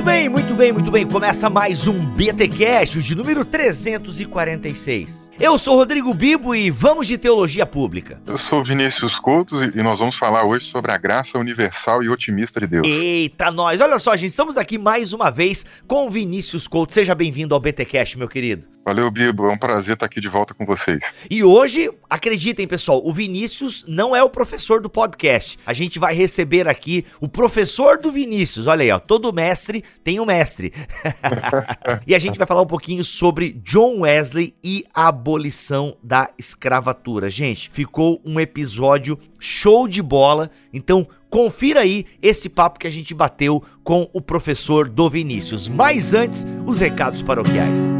Muito bem, muito bem, muito bem. Começa mais um BTcast de número 346. Eu sou Rodrigo Bibo e vamos de teologia pública. Eu sou Vinícius Couto e nós vamos falar hoje sobre a graça universal e otimista de Deus. Eita, nós. Olha só, gente, estamos aqui mais uma vez com Vinícius Couto. Seja bem-vindo ao BTcast, meu querido. Valeu, Bibo. É um prazer estar aqui de volta com vocês. E hoje, acreditem, pessoal, o Vinícius não é o professor do podcast. A gente vai receber aqui o professor do Vinícius. Olha aí, ó. Todo mestre tem um mestre. e a gente vai falar um pouquinho sobre John Wesley e a abolição da escravatura. Gente, ficou um episódio show de bola. Então, confira aí esse papo que a gente bateu com o professor do Vinícius. Mas antes, os recados paroquiais.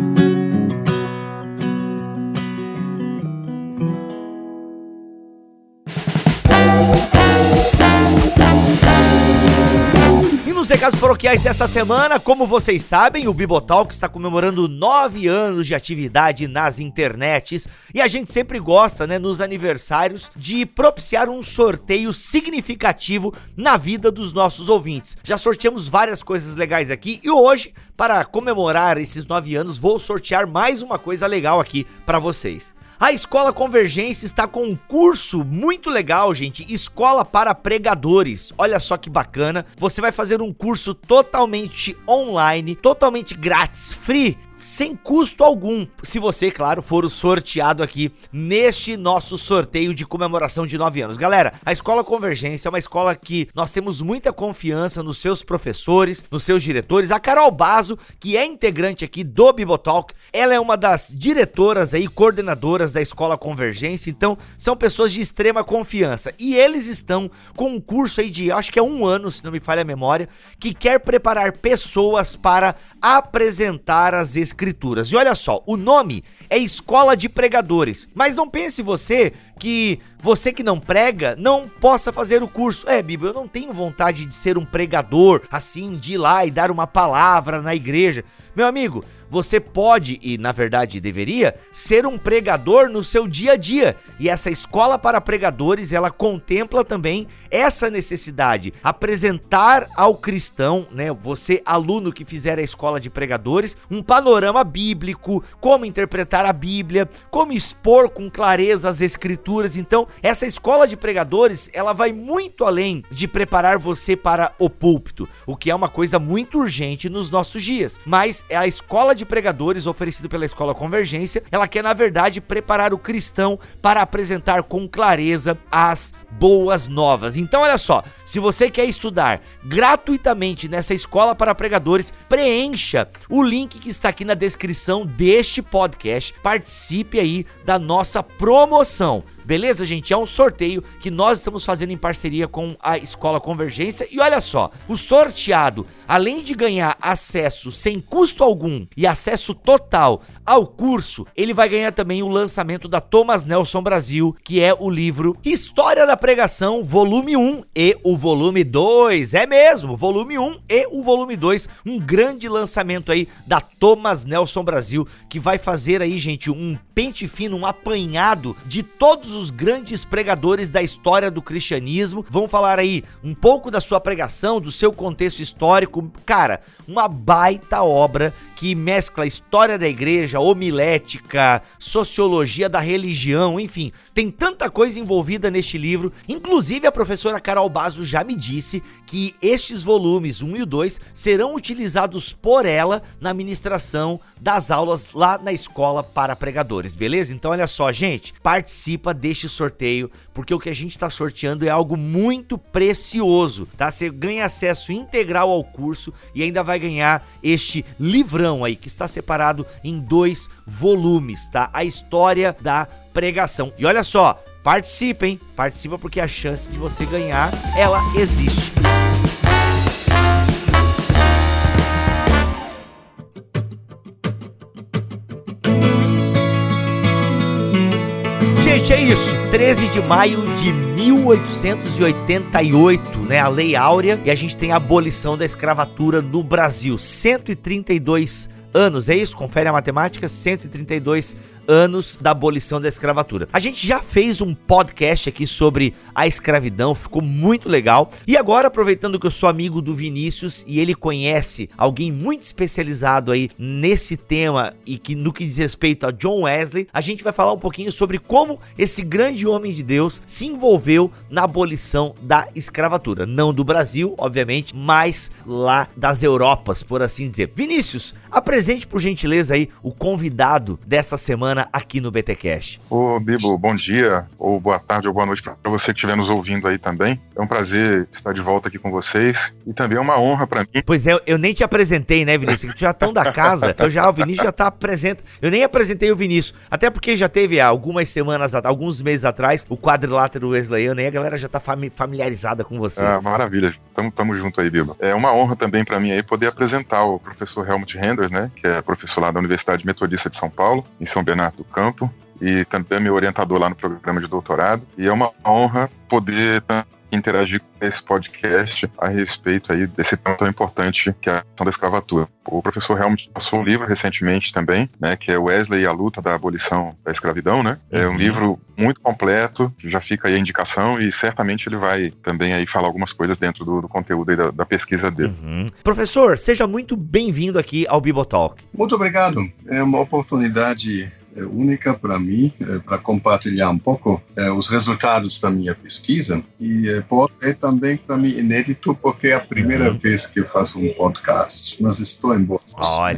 Nos recados paroquiais essa semana, como vocês sabem, o Bibotalk está comemorando nove anos de atividade nas internets e a gente sempre gosta, né, nos aniversários, de propiciar um sorteio significativo na vida dos nossos ouvintes. Já sorteamos várias coisas legais aqui e hoje, para comemorar esses nove anos, vou sortear mais uma coisa legal aqui para vocês. A Escola Convergência está com um curso muito legal, gente. Escola para pregadores. Olha só que bacana. Você vai fazer um curso totalmente online, totalmente grátis, free sem custo algum. Se você, claro, for o sorteado aqui neste nosso sorteio de comemoração de 9 anos. Galera, a Escola Convergência é uma escola que nós temos muita confiança nos seus professores, nos seus diretores. A Carol Bazo, que é integrante aqui do Bibotalk, ela é uma das diretoras aí, coordenadoras da Escola Convergência. Então, são pessoas de extrema confiança. E eles estão com um curso aí de, acho que é um ano, se não me falha a memória, que quer preparar pessoas para apresentar as Escrituras. E olha só, o nome é Escola de Pregadores. Mas não pense você que você que não prega não possa fazer o curso. É, Bíblia, eu não tenho vontade de ser um pregador, assim, de ir lá e dar uma palavra na igreja. Meu amigo, você pode e na verdade deveria ser um pregador no seu dia a dia. E essa escola para pregadores, ela contempla também essa necessidade, apresentar ao cristão, né, você aluno que fizer a escola de pregadores, um panorama bíblico, como interpretar a Bíblia, como expor com clareza as escrituras. Então, essa escola de pregadores, ela vai muito além de preparar você para o púlpito, o que é uma coisa muito urgente nos nossos dias. Mas é a escola de pregadores oferecida pela Escola Convergência, ela quer na verdade preparar o cristão para apresentar com clareza as boas novas. Então olha só, se você quer estudar gratuitamente nessa escola para pregadores, preencha o link que está aqui na descrição deste podcast. Participe aí da nossa promoção. Beleza, gente? É um sorteio que nós estamos fazendo em parceria com a Escola Convergência. E olha só, o sorteado, além de ganhar acesso sem custo algum e acesso total ao curso, ele vai ganhar também o lançamento da Thomas Nelson Brasil, que é o livro História da Pregação, volume 1 e o volume 2. É mesmo, volume 1 e o volume 2. Um grande lançamento aí da Thomas Nelson Brasil, que vai fazer aí, gente, um pente fino, um apanhado de todos os grandes pregadores da história do cristianismo. Vão falar aí um pouco da sua pregação, do seu contexto histórico. Cara, uma baita obra que mescla história da igreja, homilética, sociologia da religião, enfim, tem tanta coisa envolvida neste livro. Inclusive, a professora Carol Basso já me disse que estes volumes 1 e 2 serão utilizados por ela na ministração das aulas lá na escola para pregadores, beleza? Então, olha só, gente, participa deste sorteio, porque o que a gente está sorteando é algo muito precioso, tá? Você ganha acesso integral ao curso e ainda vai ganhar este livrão aí que está separado em dois volumes, tá? A história da pregação. E olha só, participa, hein? Participa porque a chance de você ganhar, ela existe. Gente, é isso. 13 de maio de 1888, né? A Lei Áurea e a gente tem a abolição da escravatura no Brasil. 132 anos, é isso? Confere a matemática, 132 anos da abolição da escravatura. A gente já fez um podcast aqui sobre a escravidão, ficou muito legal. E agora, aproveitando que eu sou amigo do Vinícius e ele conhece alguém muito especializado aí nesse tema e que no que diz respeito a John Wesley, a gente vai falar um pouquinho sobre como esse grande homem de Deus se envolveu na abolição da escravatura. Não do Brasil, obviamente, mas lá das Europas, por assim dizer. Vinícius, apresente por gentileza aí o convidado dessa semana aqui no BTcast. Ô, Bibo, bom dia, ou boa tarde, ou boa noite para você que estiver nos ouvindo aí também. É um prazer estar de volta aqui com vocês e também é uma honra para mim. Pois é, eu nem te apresentei, né, Vinícius? Que já estão da casa, eu já, o Vinícius já tá apresentando. Eu nem apresentei o Vinícius, até porque já teve há algumas semanas, alguns meses atrás, o quadrilátero wesleyano e a galera já tá familiarizada com você. Ah, maravilha, tamo, tamo junto aí, Bibo. É uma honra também para mim aí poder apresentar o professor Helmut Henders, né, que é professor lá da Universidade Metodista de São Paulo, em São Bernardo do Campo, e também é meu orientador lá no programa de doutorado. E é uma honra poder interagir com esse podcast a respeito aí desse tema tão importante que é a questão da escravatura. O professor Helmut passou um livro recentemente também, né, que é Wesley e a luta da abolição da escravidão, né? É um uhum. livro muito completo, já fica aí a indicação e certamente ele vai também aí falar algumas coisas dentro do, do conteúdo da, da, pesquisa dele. Uhum. Professor, seja muito bem-vindo aqui ao Bibotalk. Muito obrigado. É uma oportunidade é única para mim, é, para compartilhar um pouco é, os resultados da minha pesquisa e ser também para mim inédito porque é a primeira uhum. vez que eu faço um podcast, mas estou em boa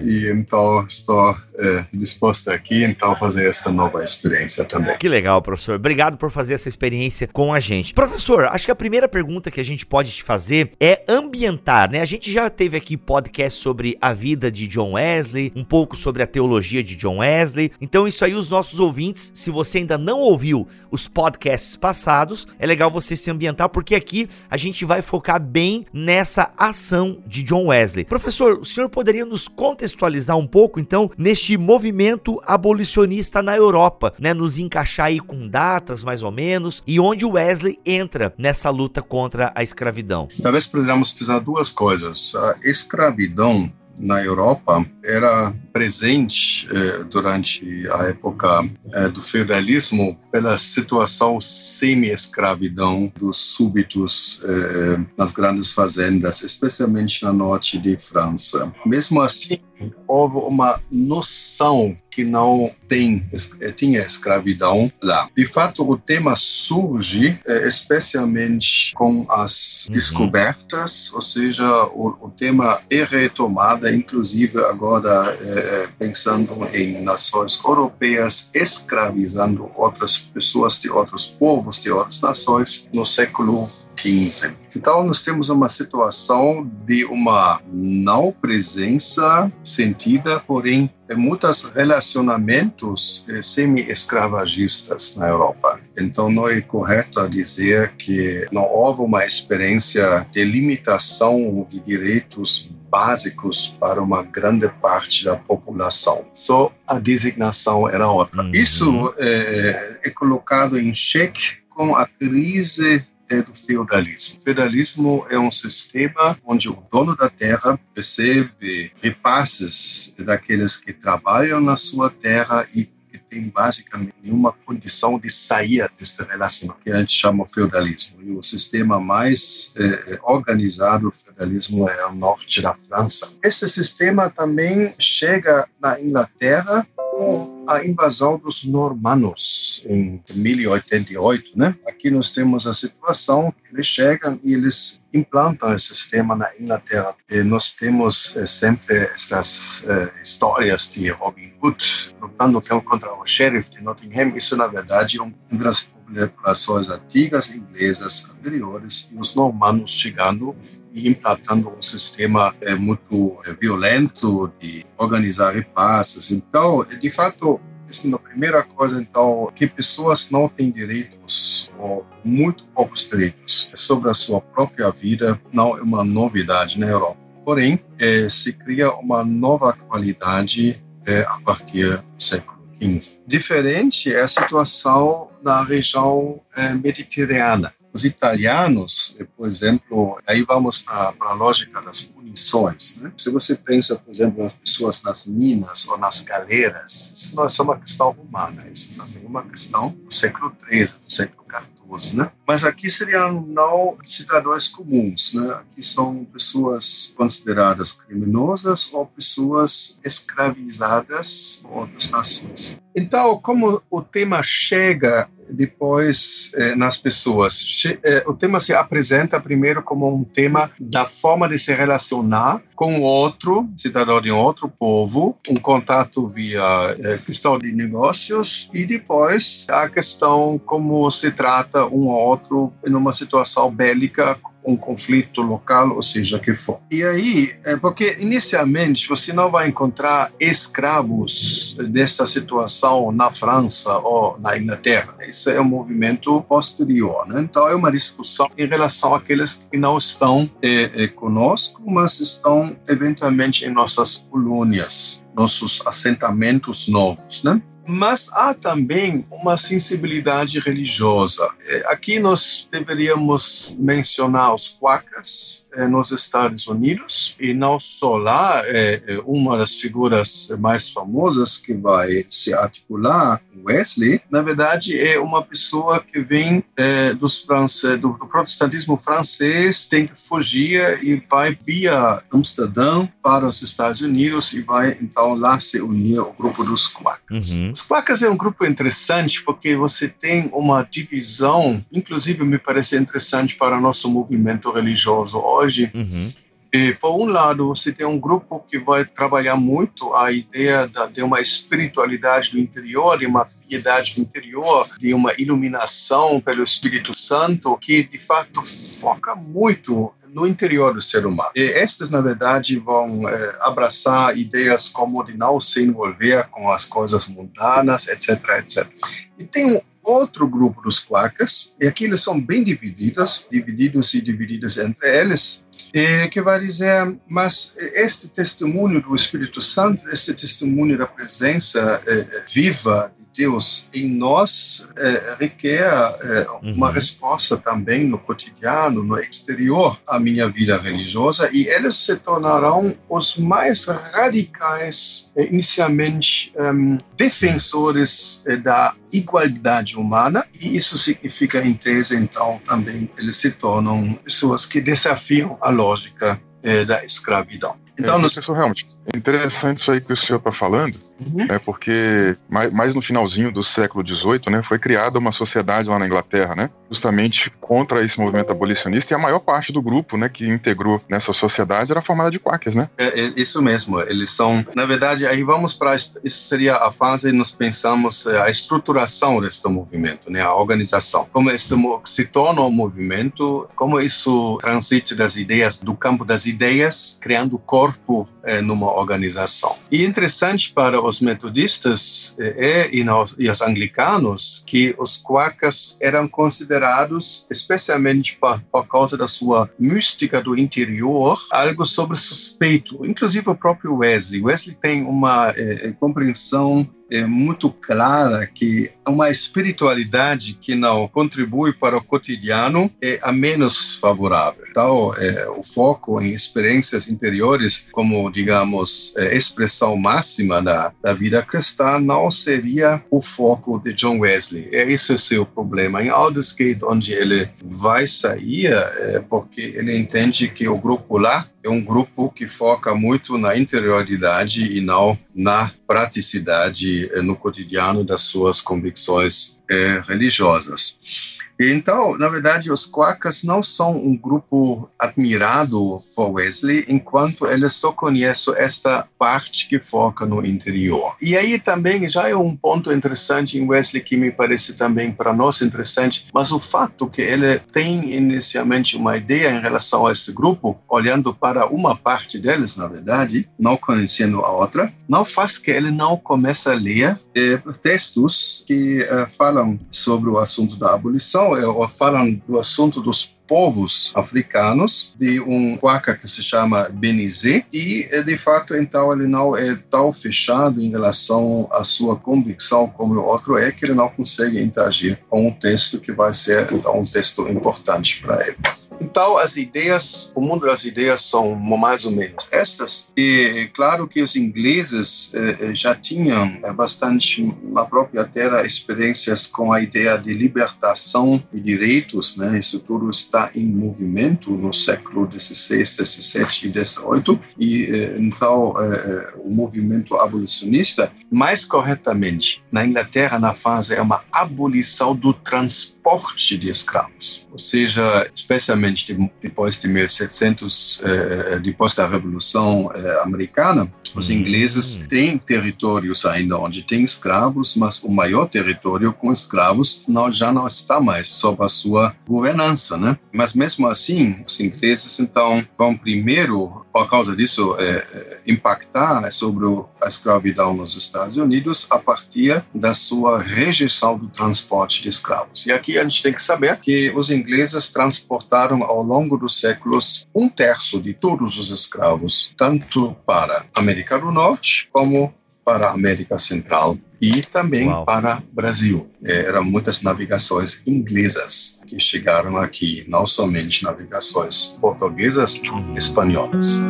e então estou é, disposto aqui então fazer esta nova experiência também. Que legal, professor. Obrigado por fazer essa experiência com a gente. Professor, acho que a primeira pergunta que a gente pode te fazer é ambientar, né? A gente já teve aqui podcast sobre a vida de John Wesley, um pouco sobre a teologia de John Wesley. Então então, isso aí, os nossos ouvintes, se você ainda não ouviu os podcasts passados, é legal você se ambientar, porque aqui a gente vai focar bem nessa ação de John Wesley. Professor, o senhor poderia nos contextualizar um pouco, então, neste movimento abolicionista na Europa, né? Nos encaixar aí com datas, mais ou menos, e onde Wesley entra nessa luta contra a escravidão. Talvez poderíamos pensar duas coisas. A escravidão na Europa era presente eh, durante a época eh, do feudalismo pela situação semi-escravidão dos súbitos eh, nas grandes fazendas, especialmente no norte de França. Mesmo assim, houve uma noção que não tem, eh, tinha escravidão lá. De fato, o tema surge eh, especialmente com as uhum. descobertas, ou seja, o, o, tema é retomado, inclusive agora eh, pensando em nações europeias escravizando outras pessoas de outros povos, de outras nações, no século XV. Então, nós temos uma situação de uma não presença sentida, porém, de muitos relacionamentos eh, semi-escravagistas na Europa. Então, não é correto dizer que não houve uma experiência de limitação de direitos básicos para uma grande parte da população. Só a designação era outra. Uhum. Isso é, é colocado em xeque com a crise é do feudalismo. O feudalismo é um sistema onde o dono da terra recebe repasses daqueles que trabalham na sua terra e tem basicamente uma condição de sair desta relação, que a gente chama feudalismo. E o sistema mais eh, organizado do feudalismo é o norte da França. Esse sistema também chega na Inglaterra com a invasão dos normanos em 1088, né? Aqui nós temos a situação que eles chegam e eles implantam esse sistema na Inglaterra. E nós temos é, sempre essas é, histórias de Robin Hood lutando contra o sheriff de Nottingham. Isso, na verdade, é um das populações antigas inglesas anteriores e os normandos chegando e implantando um sistema é, muito é, violento de organizar repasses. Então, de fato, é a primeira coisa, então, que pessoas não têm direitos ou muito poucos direitos sobre a sua própria vida não é uma novidade na Europa. Porém, é, se cria uma nova qualidade é, a partir do século XV. Diferente é a situação na região é, mediterrânea. Os italianos, por exemplo, aí vamos para a lógica das punições. Né? Se você pensa, por exemplo, nas pessoas nas minas ou nas galeras, isso não é só uma questão humana, isso também é uma questão do século XIII, do século XIV. Né? Mas aqui seriam não cidadãos comuns, né? aqui são pessoas consideradas criminosas ou pessoas escravizadas por outras nações. Então, como o tema chega depois eh, nas pessoas. Che eh, o tema se apresenta primeiro como um tema da forma de se relacionar com outro cidadão de outro povo, um contato via eh, questão de negócios e depois a questão como se trata um outro em uma situação bélica um conflito local, ou seja, que for. E aí, é porque inicialmente você não vai encontrar escravos desta situação na França ou na Inglaterra. Isso é um movimento posterior. Né? Então, é uma discussão em relação àqueles que não estão é, é, conosco, mas estão eventualmente em nossas colônias, nossos assentamentos novos. Né? Mas há também uma sensibilidade religiosa. É, aqui nós deveríamos mencionar os quakers é, nos Estados Unidos, e não só lá, é, uma das figuras mais famosas que vai se articular com Wesley, na verdade, é uma pessoa que vem dos france, do, do protestantismo francês, tem que fugir e vai via Amsterdã para os Estados Unidos e vai então lá se unir ao grupo dos quakers. Uhum. Os Quakers é um grupo interessante porque você tem uma divisão, inclusive me parece interessante para nosso movimento religioso hoje. Uhum. E, por um lado, você tem um grupo que vai trabalhar muito a ideia de uma espiritualidade do interior, de uma piedade do interior, de uma iluminação pelo Espírito Santo, que de fato foca muito no interior do ser humano. E estes, na verdade, vão é, abraçar ideias como de não se envolver com as coisas mundanas, etc, etc. E tem um outro grupo dos quakers, e aqui eles são bem divididos, divididos e divididos entre eles, que vai dizer, mas este testemunho do Espírito Santo, este testemunho da presença é, viva Deus em nós é, requer é, uma uhum. resposta também no cotidiano, no exterior, à minha vida religiosa, e eles se tornarão os mais radicais, é, inicialmente, defensores é, da igualdade humana, e isso significa, em tese, então, também eles se tornam pessoas que desafiam a lógica é, da escravidão. Então, é, professor Helmut, é interessante isso aí que o senhor está falando, uhum. é porque mais, mais, no finalzinho do século XVIII, né, foi criada uma sociedade lá na Inglaterra, né, justamente contra esse movimento abolicionista, e a maior parte do grupo, né, que integrou nessa sociedade era formada de quakers, né? É, é isso mesmo, eles são, na verdade, aí vamos para, isso seria a fase, nós pensamos é, a estruturação deste movimento, né, a organização, como este se torna um movimento, como isso transita das ideias, do campo das ideias, criando corpo é, numa organização. E interessante para os metodistas é, e, nos, e os anglicanos que os quakers eram considerados, especialmente por, por causa da sua mística do interior, algo sobre suspeito. Inclusive o próprio Wesley. Wesley tem uma é, compreensão é muito clara que uma espiritualidade que não contribui para o cotidiano é a menos favorável. Então, é, o foco em experiências interiores, como, digamos, é, expressão máxima da, da vida cristã, não seria o foco de John Wesley. É esse o seu problema. Em Aldersgate, onde ele vai sair, é porque ele entende que o grupo lá é um grupo que foca muito na interioridade e não na praticidade eh, no cotidiano das suas convicções eh, religiosas. Então, na verdade, os Quakers não são um grupo admirado por Wesley, enquanto eles só conhecem esta parte que foca no interior. E aí também já é um ponto interessante em Wesley que me parece também para nós interessante, mas o fato que ele tem inicialmente uma ideia em relação a este grupo, olhando para uma parte deles, na verdade, não conhecendo a outra, não faz que ele não comece a ler eh, textos que eh, falam sobre o assunto da abolição falam, falam do assunto dos povos africanos de um quaca que se chama Benizé e de fato então ele não é tão fechado em relação à sua convicção como o outro é que ele não consegue interagir com um texto que vai ser então um texto importante para ele. Então, as ideias, o mundo das ideias são mais ou menos estas. E claro que os ingleses eh, eh já tinham eh, bastante na própria terra experiências com a ideia de libertação de direitos, né? Isso tudo está em movimento no século XVI, XVII e XVIII. E eh, então eh, o movimento abolicionista, mais corretamente, na Inglaterra, na fase é uma abolição do transporte de escravos, ou seja, especialmente depois de 1700, eh, depois da Revolução eh, Americana, os hum. ingleses têm territórios ainda onde tem escravos, mas o maior território com escravos não, já não está mais sob a sua governança, né? Mas mesmo assim, os ingleses então vão primeiro, por causa disso, é, impactar sobre a escravidão nos Estados Unidos a partir da sua rejeição do transporte de escravos. E aqui a gente tem que saber que os ingleses transportaram ao longo dos séculos um terço de todos os escravos, tanto para a América do Norte como para a América Central e também Uau. para o Brasil. É, eram muitas navegações inglesas que chegaram aqui, não somente navegações portuguesas, espanholas.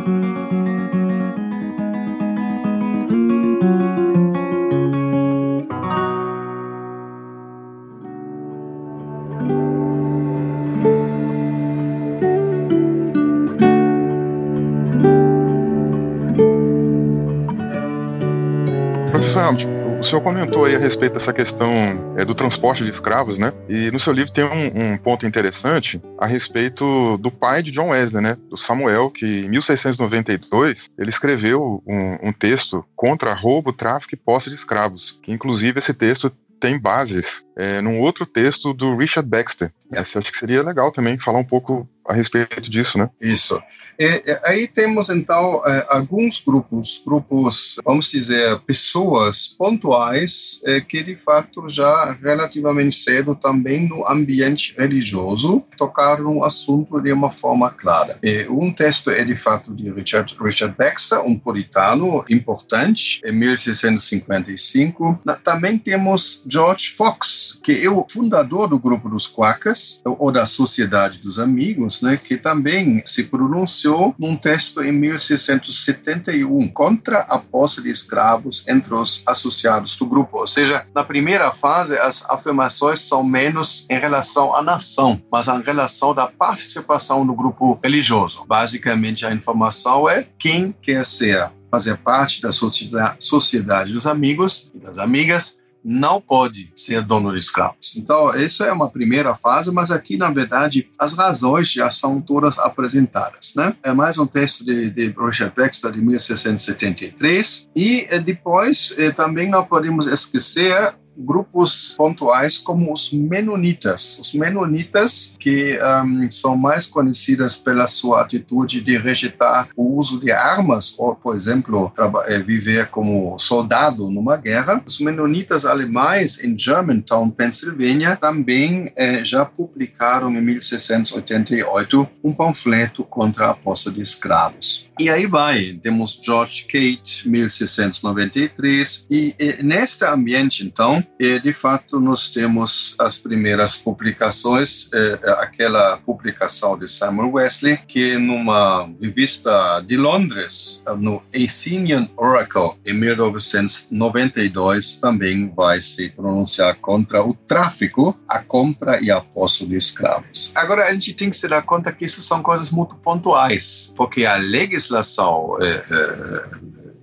Senhor comentou aí a respeito dessa questão é, do transporte de escravos, né? E no seu livro tem um, um, ponto interessante a respeito do pai de John Wesley, né? Do Samuel, que em 1692 ele escreveu um, um texto contra roubo, tráfico e posse de escravos. Que inclusive esse texto tem bases é, num outro texto do Richard Baxter. Essa acho que seria legal também falar um pouco a respeito disso, né? Isso. E, aí temos então é, alguns grupos, grupos, vamos dizer, pessoas pontuais é, que de fato já relativamente cedo também no ambiente religioso tocaram o assunto de uma forma clara. E um texto é de fato de Richard, Richard Baxter, um puritano importante, em 1655. Também temos George Fox, que é o fundador do grupo dos Quakers, ou da Sociedade dos Amigos, né, que também se pronunciou num texto em 1671 contra a posse de escravos entre os associados do grupo. Ou seja, na primeira fase, as afirmações são menos em relação à nação, mas em relação da participação do grupo religioso. Basicamente, a informação é quem quer ser fazer parte da sociedade dos amigos e das amigas não pode ser dono de escravos. Então, essa é uma primeira fase, mas aqui, na verdade, as razões já são todas apresentadas. Né? É mais um texto de, de Roger Baxter, de 1673, e eh, depois eh, também não podemos esquecer grupos pontuais como os menonitas. Os menonitas que um, são mais conhecidas pela sua atitude de rejeitar o uso de armas, ou, por exemplo, eh, viver como soldado numa guerra. Os menonitas alemães em Germantown, Pensilvânia, também eh, já publicaram em 1688 um panfleto contra a posse de escravos. E aí vai, temos George Kate, 1693, e, e neste ambiente, então, e, de fato, nós temos as primeiras publicações, eh, aquela publicação de Samuel Wesley, que numa revista de Londres, no Athenian Oracle, em 1992, também vai se pronunciar contra o tráfico, a compra e a posse de escravos. Agora, a gente tem que se dar conta que isso são coisas muito pontuais, porque a legislação eh, eh,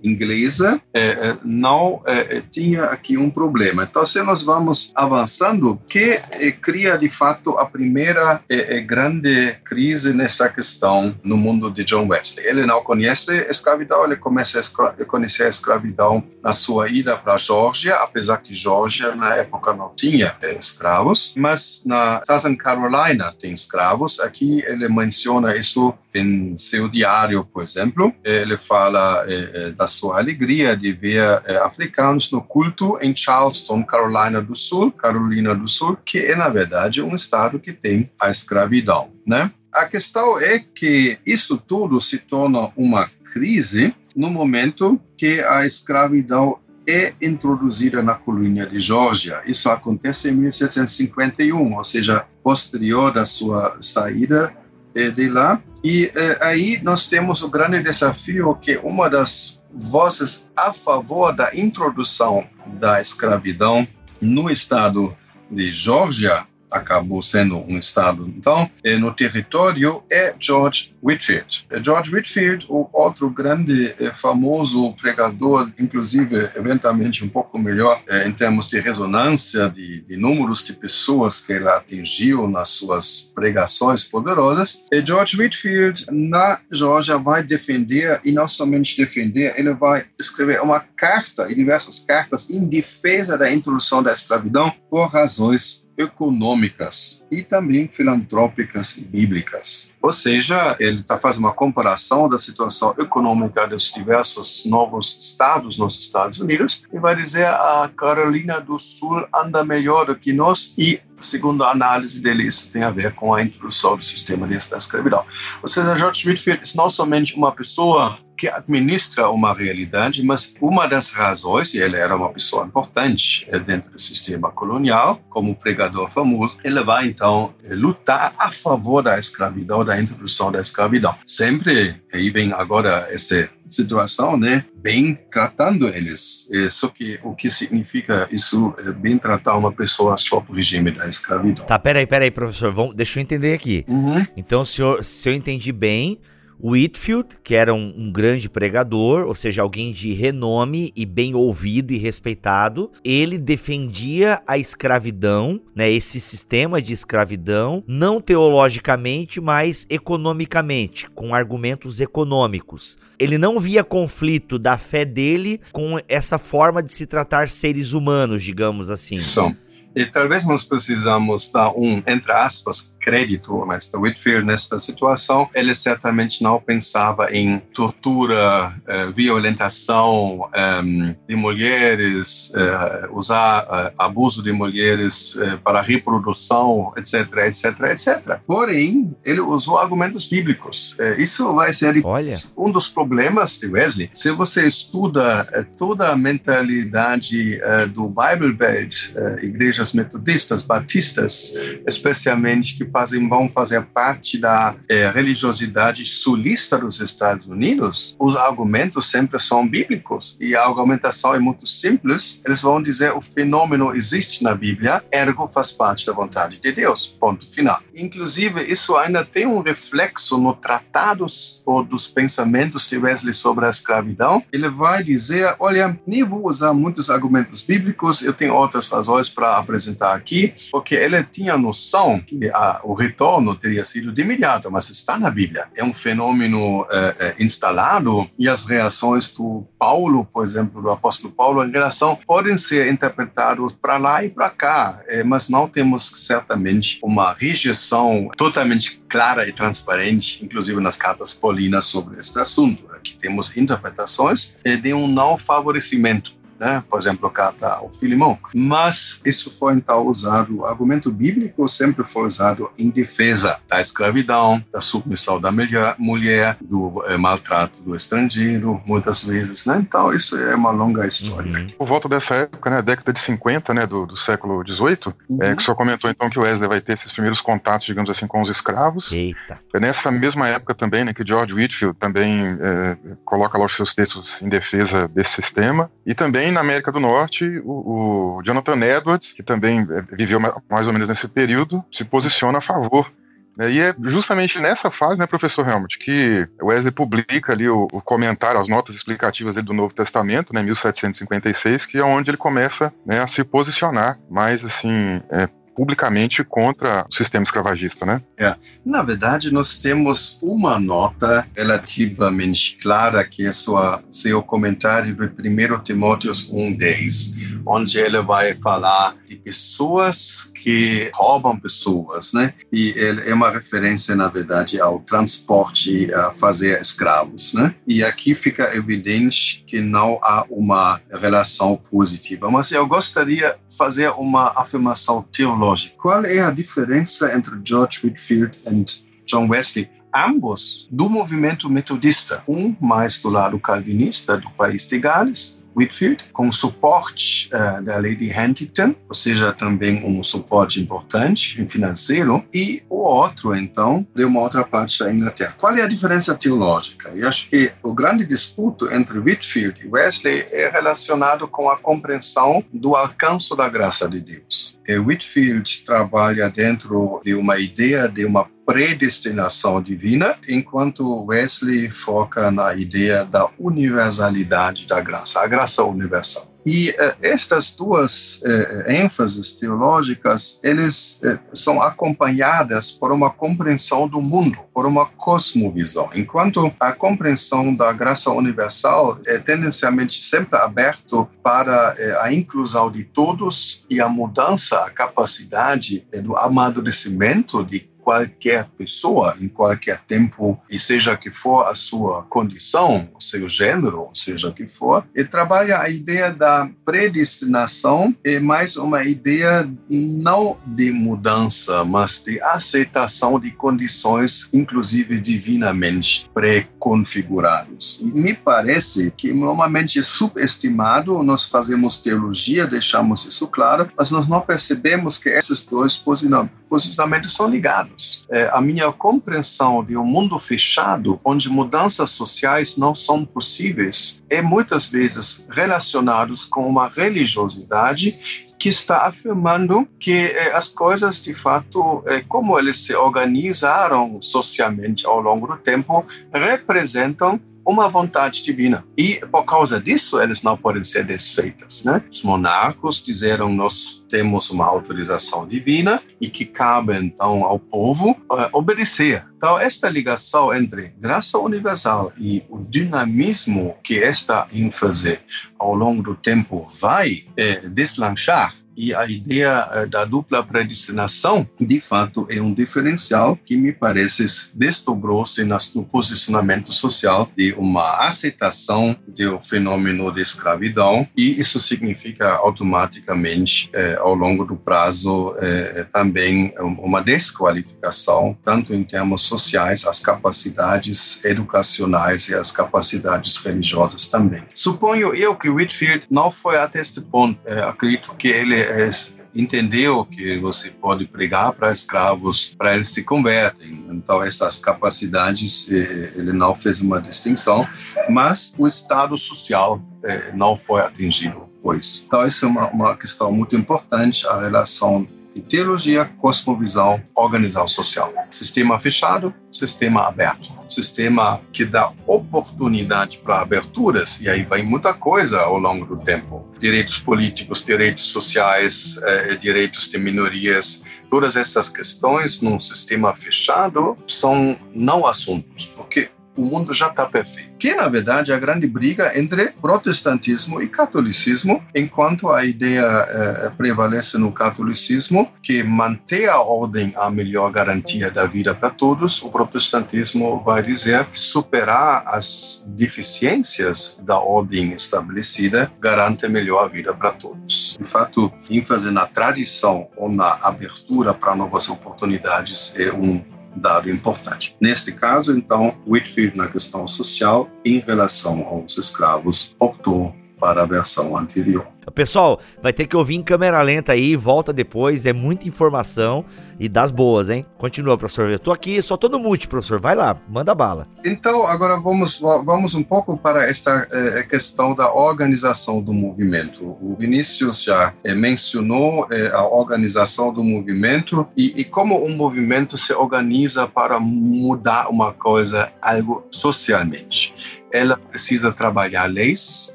inglesa é, é, não é, tinha aqui um problema. Então, se nós vamos avançando, que cria de fato a primeira grande crise nessa questão no mundo de John Wesley. Ele não conhece a escravidão, ele começa a conhecer a escravidão na sua ida para a Geórgia, apesar que Geórgia na época não tinha escravos, mas na Southern Carolina tem escravos. Aqui ele menciona isso em seu diário, por exemplo, ele fala eh, da sua alegria de ver eh, africanos no culto em Charleston, Carolina do Sul, Carolina do Sul, que é na verdade um estado que tem a escravidão, né? A questão é que isso tudo se torna uma crise no momento que a escravidão é introduzida na colônia de Geórgia. Isso acontece em 1751, ou seja, posterior da sua saída eh, de lá. E eh, aí nós temos o grande desafio que uma das vozes a favor da introdução da escravidão no estado de Geórgia acabou sendo um estado. Então, eh, no território é George Whitfield. Eh, George Whitfield, o outro grande eh, famoso pregador, inclusive eventualmente um pouco melhor em termos de ressonância de, de números de pessoas que ele atingiu nas suas pregações poderosas. George Whitfield na Georgia vai defender e não somente defender, ele vai escrever uma carta e diversas cartas em defesa da introdução da escravidão por razões econômicas e também filantrópicas e bíblicas. Ou seja, ele está fazendo uma comparação da situação econômica dos diversos novos estados nos Estados Unidos e vai dizer a Carolina do Sul anda melhor do que nós e segundo a análise dele, isso tem a ver com a introdução do sistema de escravidão. Ou seja, George Whitfield é não somente uma pessoa que administra uma realidade, mas uma das razões, e ele era uma pessoa importante eh, dentro do sistema colonial, como pregador famoso, ele vai então eh, lutar a favor da escravidão, da introdução da escravidão. Sempre, aí vem agora essa situação, né, bem tratando eles. Só que o que significa isso, bem tratar uma pessoa sob o regime da escravidão. Tá, peraí, peraí, professor, vamos, deixa eu entender aqui. Uhum. Então, se eu, se eu entendi bem, Whitfield, que era um, um, grande pregador, ou seja, alguém de renome e bem ouvido e respeitado, ele defendia a escravidão, né, esse sistema de escravidão, não teologicamente, mas economicamente, com argumentos econômicos. Ele não via conflito da fé dele com essa forma de se tratar seres humanos, digamos assim. Isso. E talvez nós precisamos dar um, entre aspas, crédito ao mestre Whitfield nesta situação. Ele certamente não pensava em tortura, eh, violentação eh, de mulheres, eh, usar eh, abuso de mulheres eh, para reprodução, etc, etc, etc. Porém, ele usou argumentos bíblicos. Eh, isso vai ser Olha. um dos problemas de Wesley. Se você estuda toda a mentalidade do Bible Belt, igreja igrejas metodistas, batistas, especialmente que fazem, vão fazer parte da é, religiosidade sulista dos Estados Unidos, os argumentos sempre são bíblicos e a argumentação é muito simples. Eles vão dizer o fenômeno existe na Bíblia, ergo faz parte da vontade de Deus. Ponto final. Inclusive, isso ainda tem um reflexo no tratados ou dos pensamentos de Wesley sobre a escravidão. Ele vai dizer, olha, nem vou usar muitos argumentos bíblicos, eu tenho outras razões para apresentar aqui, porque ele tinha noção que a, o retorno teria sido de imediato, mas está na Bíblia. É um fenômeno é, é, instalado e as reações do Paulo, por exemplo, do apóstolo Paulo, em relação, podem ser interpretadas para lá e para cá, é, mas não temos certamente uma rejeição totalmente clara e transparente, inclusive nas cartas paulinas sobre este assunto. Aqui temos interpretações de um não favorecimento né? por exemplo, cata o Filimão. Mas isso foi então usado, o argumento bíblico sempre foi usado em defesa da escravidão, da submissão da mulher, do é, maltrato do estrangeiro, muitas vezes. Né? Então, isso é uma longa história. Uhum. Por volta dessa época, né, década de 50, né, do, do século XVIII, uhum. é, que o senhor comentou então que o Wesley vai ter esses primeiros contatos, digamos assim, com os escravos. Eita. É nessa mesma época também, né, que George Whitfield também é, coloca lá os seus textos em defesa desse sistema. E também na América do Norte, o, o Jonathan Edwards, que também é, viveu mais ou menos nesse período, se posiciona a favor né, e é justamente nessa fase, né, professor Helmut, que Wesley publica ali o, o comentário, as notas explicativas do Novo Testamento, né, 1756, que é onde ele começa né, a se posicionar mais assim é, publicamente contra o sistema escravagista, né? É. Na verdade, nós temos uma nota relativamente clara que é sua, seu comentário do 1 Timóteo 1,10, onde ele vai falar de pessoas que roubam pessoas, né? E ele é uma referência, na verdade, ao transporte a fazer escravos, né? E aqui fica evidente que não há uma relação positiva. Mas eu gostaria de fazer uma afirmação teológica. Qual é a diferença entre George Whitfield e John Wesley, ambos do movimento metodista, um mais do lado calvinista do país de Gales Whitfield, com suporte uh, da Lady Huntington, ou seja, também um suporte importante financeiro, e o outro, então, de uma outra parte da Inglaterra. Qual é a diferença teológica? Eu acho que o grande disputo entre Whitfield e Wesley é relacionado com a compreensão do alcance da graça de Deus. E Whitfield trabalha dentro de uma ideia de uma predestinação divina, enquanto Wesley foca na ideia da universalidade da graça, a graça universal. E uh, estas duas uh, ênfases teológicas, eles uh, são acompanhadas por uma compreensão do mundo, por uma cosmovisão. Enquanto a compreensão da graça universal é tendencialmente sempre aberto para a inclusão de todos e a mudança, a capacidade do amadurecimento de qualquer pessoa, em qualquer tempo, e seja que for a sua condição, o seu gênero, seja que for, e trabalha a ideia da predestinação é mais uma ideia não de mudança, mas de aceitação de condições, inclusive divinamente pré-configurados. Me parece que normalmente é subestimado, nós fazemos teologia, deixamos isso claro, mas nós não percebemos que esses dois posicionamentos são ligados é, a minha compreensão de um mundo fechado, onde mudanças sociais não são possíveis, é muitas vezes relacionados com uma religiosidade que está afirmando que eh, as coisas, de fato, eh, como eles se organizaram socialmente ao longo do tempo, representam uma vontade divina. E por causa disso, eles não podem ser desfeitas. Né? Os monarcos disseram: nós temos uma autorização divina e que cabe então ao povo uh, obedecer. Então, esta ligação entre graça universal e o dinamismo que esta ênfase ao longo do tempo vai eh, deslanchar e a ideia eh, da dupla predestinação, de fato, é um diferencial que me parece desdobrou-se no posicionamento social de uma aceitação do fenômeno de escravidão e isso significa automaticamente, eh, ao longo do prazo, eh, também uma desqualificação, tanto em termos sociais, as capacidades educacionais e as capacidades religiosas também. Suponho eu que Whitfield não foi até este ponto, acredito que ele é, entendeu que você pode pregar para escravos, para eles se convertem. Então, essas capacidades, eh, ele não fez uma distinção, mas o estado social eh, não foi atingido por isso. Então, essa é uma, uma questão muito importante, a relação de teologia, cosmovisão, organização social. Sistema fechado, sistema aberto. Sistema que dá oportunidade para aberturas, e aí vai muita coisa ao longo do tempo. Direitos políticos, direitos sociais, eh, direitos de minorias, todas essas questões num sistema fechado são não assuntos, porque o mundo já está perfeito. Que, na verdade, é a grande briga entre protestantismo e catolicismo, enquanto a ideia eh, prevalece no catolicismo que manter a ordem a melhor garantia da vida para todos, o protestantismo vai dizer que superar as deficiências da ordem estabelecida garante melhor vida para todos. De fato, ênfase na tradição ou na abertura para novas oportunidades é um dado importante. Neste caso, então, Whitfield, na questão social, em relação aos escravos, optou para a versão anterior. Pessoal, vai ter que ouvir em câmera lenta aí, volta depois, é muita informação e das boas, hein? Continua, professor. Eu tô aqui, só tô no mute, professor. Vai lá, manda bala. Então, agora vamos, vamos um pouco para esta eh, questão da organização do movimento. O Vinícius já eh, mencionou eh, a organização do movimento e, e como um movimento se organiza para mudar uma coisa, algo socialmente. Ela precisa trabalhar leis,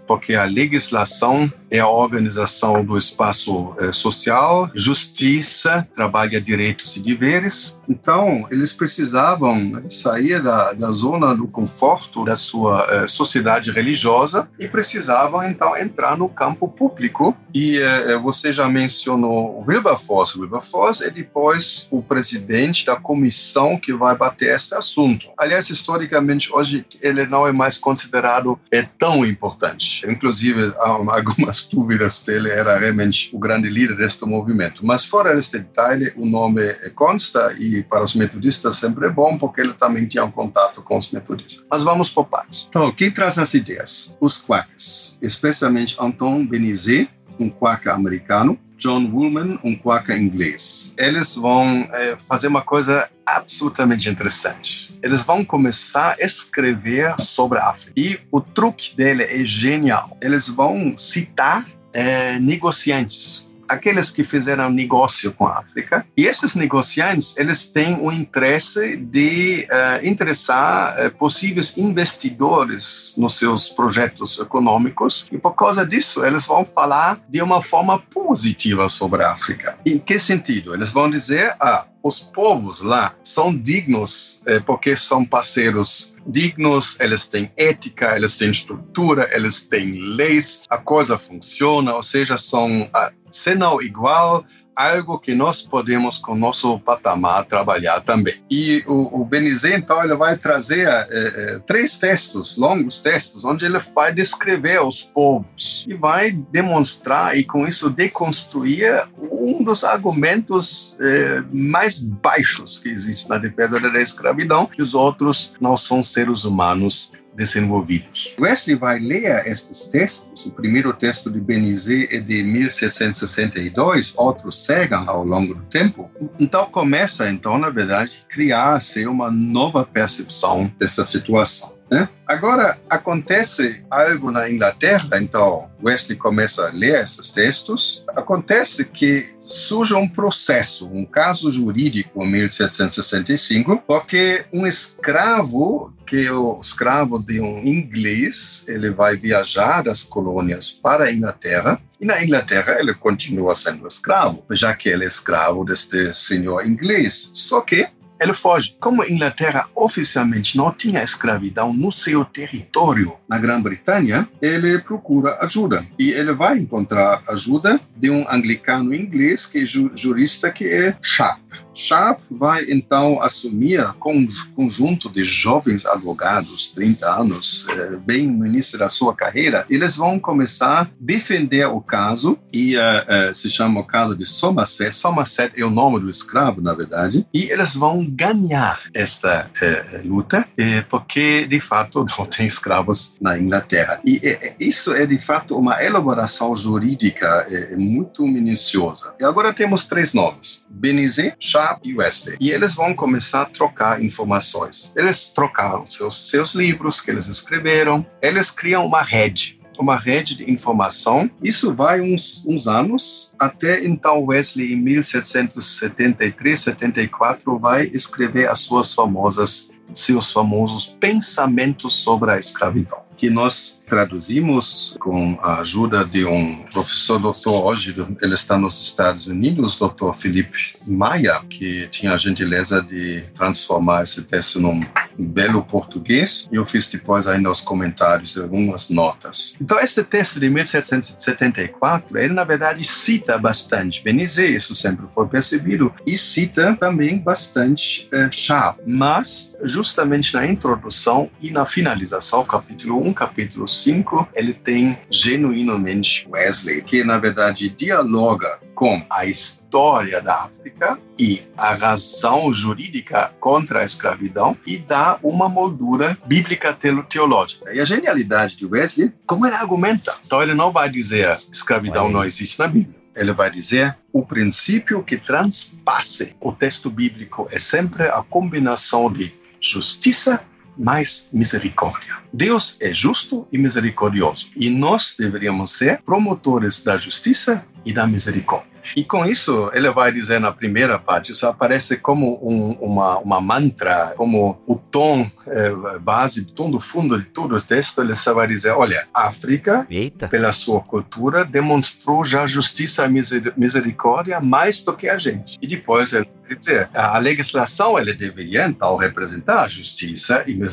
porque a legislação é a organização do espaço eh, social, justiça trabalha direitos e deveres. Então, eles precisavam sair da, da zona do conforto da sua eh, sociedade religiosa e precisavam, então, entrar no campo público. E eh, você já mencionou Wilberforce. Wilberforce é depois o presidente da comissão que vai bater este assunto. Aliás, historicamente, hoje ele não é mais considerado é tão importante. Inclusive, algumas dúvidas dele era realmente o grande líder deste movimento. Mas fora este detalhe, o nome consta e para os metodistas sempre é bom porque ele também tinha um contato com os metodistas. Mas vamos por partes. Então, quem traz as ideias? Os quakers, especialmente Anton Benizet, um quaker americano, John Woolman, um quaker inglês. Eles vão é, fazer uma coisa absolutamente interessante. Eles vão começar a escrever sobre a África. E o truque dele é genial. Eles vão citar é, negociantes aqueles que fizeram negócio com a África. E esses negociantes, eles têm o interesse de uh, interessar uh, possíveis investidores nos seus projetos econômicos. E por causa disso, eles vão falar de uma forma positiva sobre a África. Em que sentido? Eles vão dizer, ah, os povos lá são dignos eh, porque são parceiros dignos, eles têm ética, eles têm estrutura, eles têm leis, a coisa funciona, ou seja, são, ah, se não igual, algo que nós podemos, com nosso patamar, trabalhar também. E o, o então, ele vai trazer é, três textos, longos textos, onde ele vai descrever os povos e vai demonstrar e, com isso, deconstruir um dos argumentos é, mais baixos que existe na defesa da escravidão, que os outros não são seres humanos desenvolvidos. Wesley vai ler estes textos. O primeiro texto de Benizet é de 1762, outros seguem ao longo do tempo. Então começa, então, na verdade, criar-se uma nova percepção dessa situação. Né? Agora, acontece algo na Inglaterra, então Wesley começa a ler esses textos. Acontece que surge um processo, um caso jurídico em 1765, porque um escravo, que é o escravo de um inglês, ele vai viajar das colônias para a Inglaterra, e na Inglaterra ele continua sendo escravo, já que ele é escravo deste senhor inglês. Só que ele foge. Como a Inglaterra oficialmente não tinha escravidão no seu território na Grã-Bretanha, ele procura ajuda. E ele vai encontrar ajuda de um anglicano inglês que é jurista que é Sharp. Sharp vai então assumir com um conjunto de jovens advogados, 30 anos, eh, bem no início da sua carreira, eles vão começar a defender o caso e uh, uh, se chama o caso de Somerset. Somerset é o nome do escravo, na verdade, e eles vão ganhar esta uh, luta porque de fato não tem escravos na Inglaterra. E isso é de fato uma elaboração jurídica muito minuciosa. E agora temos três nomes: Benizet, Sharp e Wesley. E eles vão começar a trocar informações. Eles trocaram seus, seus livros que eles escreveram, eles criam uma rede uma rede de informação. Isso vai uns, uns anos, até então Wesley, em 1773, 74, vai escrever as suas famosas, seus famosos pensamentos sobre a escravidão que nós traduzimos com a ajuda de um professor doutor hoje, ele está nos Estados Unidos, doutor Felipe Maia, que tinha a gentileza de transformar esse texto num belo português, e eu fiz depois ainda os comentários algumas notas. Então, esse texto de 1774, ele na verdade cita bastante. Benizet, isso sempre foi percebido, e cita também bastante eh, Chá, mas justamente na introdução e na finalização, capítulo 1, capítulo 5, ele tem genuinamente Wesley, que na verdade dialoga com a história da África e a razão jurídica contra a escravidão e dá uma moldura bíblica teológica. E a genialidade de Wesley, como ele argumenta. Então ele não vai dizer escravidão não existe na Bíblia. Ele vai dizer o princípio que transpasse o texto bíblico é sempre a combinação de justiça mais misericórdia. Deus é justo e misericordioso, e nós deveríamos ser promotores da justiça e da misericórdia. E com isso, ele vai dizer na primeira parte, isso aparece como um, uma, uma mantra, como o tom é, base, o tom do fundo de todo o texto, ele só vai dizer, olha, a África, Eita. pela sua cultura, demonstrou já justiça e misericórdia mais do que a gente. E depois ele vai dizer, a legislação, ele deveria então representar a justiça e misericórdia.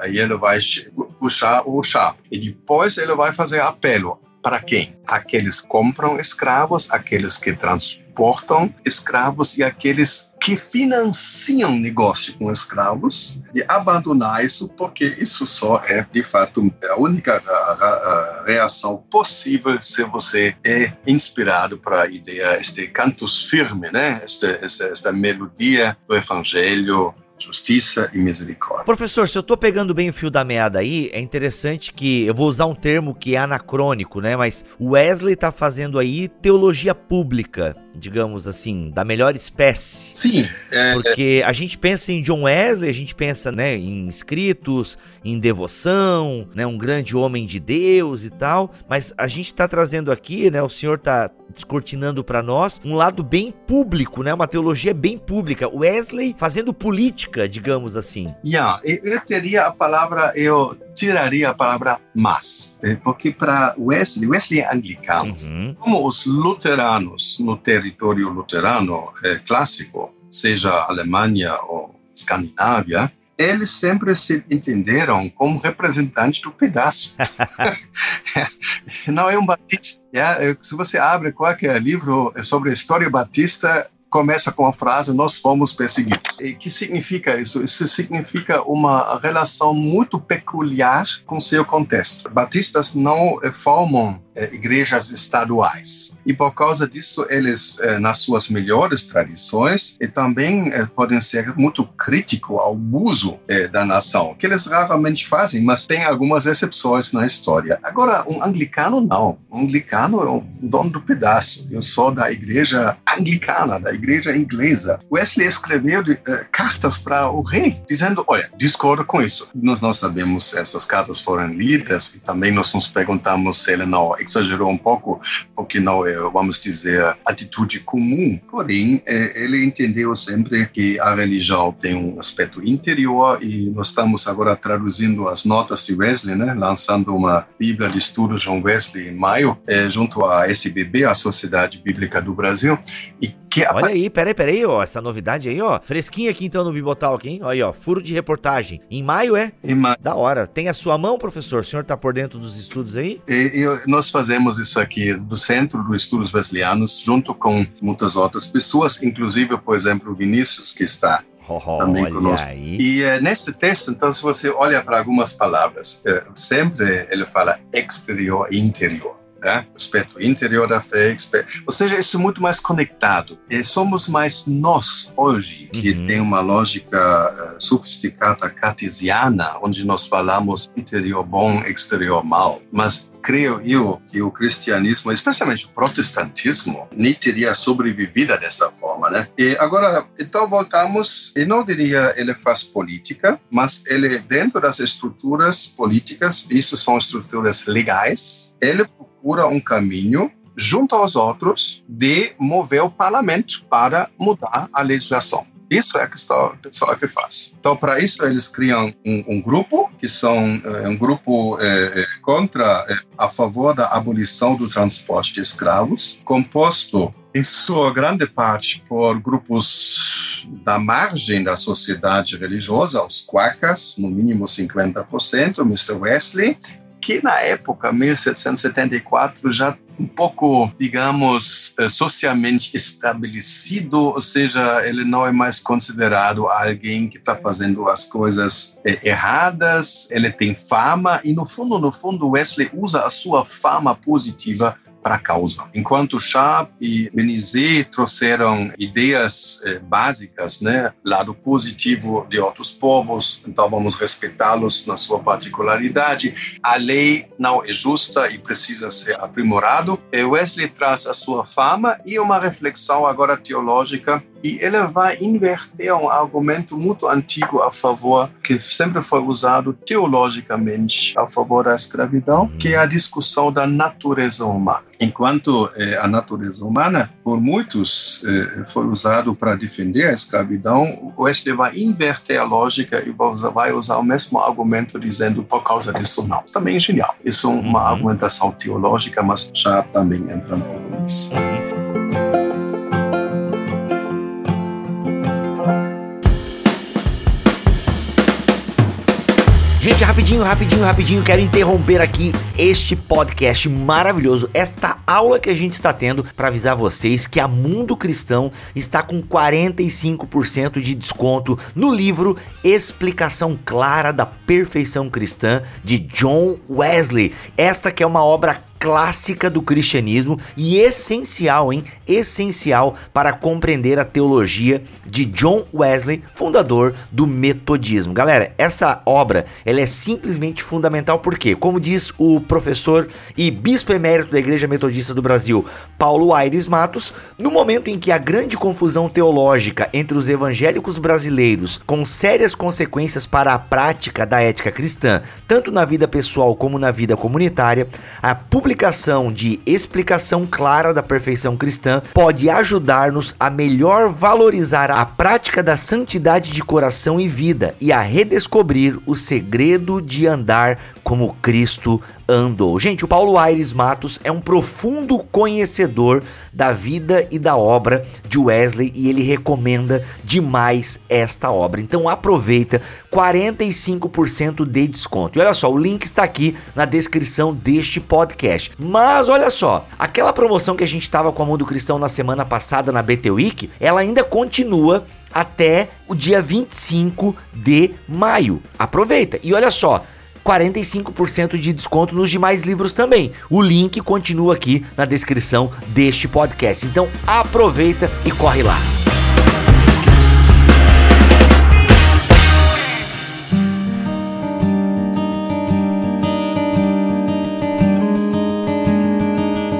Aí ele vai puxar o chá. E depois ele vai fazer apelo para quem? Aqueles que compram escravos, aqueles que transportam escravos e aqueles que financiam negócio com escravos, de abandonar isso, porque isso só é, de fato, a única reação possível se você é inspirado para a ideia, este cantus firme, né? Esta, esta, esta melodia do evangelho justiça e misericórdia. Professor, se eu estou pegando bem o fio da meada aí, é interessante que eu vou usar um termo que é anacrônico, né? Mas Wesley está fazendo aí teologia pública digamos assim, da melhor espécie. Sim. É, porque a gente pensa em John Wesley, a gente pensa, né, em escritos, em devoção, né, um grande homem de Deus e tal, mas a gente está trazendo aqui, né, o senhor está descortinando para nós um lado bem público, né, uma teologia bem pública. Wesley fazendo política, digamos assim. Yeah, eu teria a palavra, eu tiraria a palavra mas, é, porque para Wesley, Wesley é anglicano, uhum. como os luteranos no território luterano é, clássico, seja Alemanha ou Escandinávia, eles sempre se entenderam como representantes do pedaço. Não é um batista. É, se você abre qualquer livro sobre a história batista, começa com a frase nós fomos perseguidos. E que significa isso? Isso significa uma relação muito peculiar com seu contexto. Batistas não formam eh, igrejas estaduais. E por causa disso, eles, eh, nas suas melhores tradições, e também eh, podem ser muito críticos ao uso da nação, que eles raramente fazem, mas tem algumas exceções na história. Agora, um anglicano não. Um anglicano é o dono do pedaço. Eu sou da igreja anglicana, da igreja inglesa. Wesley escreveu uh, cartas para o rei, dizendo: Olha, discordo com isso. Nós não sabemos essas cartas foram lidas e também nós nos perguntamos se ele não exagerou um pouco, porque não é, vamos dizer, atitude comum. Porém, é, ele entendeu sempre que a religião tem um aspecto interior e nós estamos agora traduzindo as notas de Wesley, né, lançando uma Bíblia de Estudos John Wesley em maio, é, junto à SBB, a Sociedade Bíblica do Brasil, e que Olha aí, peraí, peraí, ó, essa novidade aí, ó, fresquinha aqui então no Bibotalk, hein? Olha aí, ó, furo de reportagem. Em maio, é? Em maio. Da hora. Tem a sua mão, professor? O senhor tá por dentro dos estudos aí? E, e, nós fazemos isso aqui do Centro dos Estudos Wesleyanos, junto com muitas outras pessoas, inclusive, por exemplo, o Vinícius, que está Oh, também conosco. Aí. E uh, nesse texto, então, se você olha para algumas palavras, uh, sempre ele fala exterior e interior né? aspecto interior da fé, ou seja, isso é muito mais conectado. E somos mais nós hoje, que uhum. tem uma lógica uh, sofisticada cartesiana, onde nós falamos interior bom, exterior mal. Mas creio eu que o cristianismo, especialmente o protestantismo, nem teria sobrevivido dessa forma, né? E agora, então voltamos, e não diria ele faz política, mas ele dentro das estruturas políticas, isso são estruturas legais, ele procura um caminho junto aos outros de mover o parlamento para mudar a legislação. Isso é a questão pessoal que faz. Então, para isso, eles criam um, um grupo, que são é, um grupo é, contra, é, a favor da abolição do transporte de escravos, composto em sua grande parte por grupos da margem da sociedade religiosa, os quakers, no mínimo 50%, Mr. Wesley, que na época, 1774, já um pouco, digamos, eh, socialmente estabelecido, ou seja, ele não é mais considerado alguém que está fazendo as coisas eh, erradas, ele tem fama, e no fundo, no fundo, Wesley usa a sua fama positiva para a causa. Enquanto Sharp e Benizet trouxeram ideias eh, básicas, né, lado positivo de outros povos, então vamos respeitá-los na sua particularidade. A lei não é justa e precisa ser aprimorado. E Wesley traz a sua fama e uma reflexão agora teológica e ele vai inverter um argumento muito antigo a favor, que sempre foi usado teologicamente a favor da escravidão, que é a discussão da natureza humana. Enquanto eh, a natureza humana, por muitos, eh, foi usado para defender a escravidão, o Wesley vai inverter a lógica e vai usar o mesmo argumento dizendo por causa disso não. Também é genial. Isso é uma uhum. argumentação teológica, mas já também entra um pouco Gente, rapidinho, rapidinho, rapidinho, quero interromper aqui este podcast maravilhoso, esta aula que a gente está tendo para avisar vocês que a Mundo Cristão está com 45% de desconto no livro Explicação Clara da Perfeição Cristã de John Wesley. Esta que é uma obra clássica do cristianismo e essencial, hein? Essencial para compreender a teologia de John Wesley, fundador do metodismo. Galera, essa obra, ela é simplesmente fundamental porque, como diz o professor e bispo emérito da Igreja Metodista do Brasil, Paulo Aires Matos, no momento em que a grande confusão teológica entre os evangélicos brasileiros, com sérias consequências para a prática da ética cristã, tanto na vida pessoal como na vida comunitária, a publicação publicação de Explicação Clara da Perfeição Cristã pode ajudar-nos a melhor valorizar a prática da santidade de coração e vida e a redescobrir o segredo de andar como Cristo andou. Gente, o Paulo Aires Matos é um profundo conhecedor da vida e da obra de Wesley e ele recomenda demais esta obra. Então aproveita 45% de desconto. E olha só, o link está aqui na descrição deste podcast. Mas olha só, aquela promoção que a gente estava com a Mundo Cristão na semana passada na BT Week, ela ainda continua até o dia 25 de maio. Aproveita. E olha só, 45% de desconto nos demais livros também. O link continua aqui na descrição deste podcast. Então aproveita e corre lá.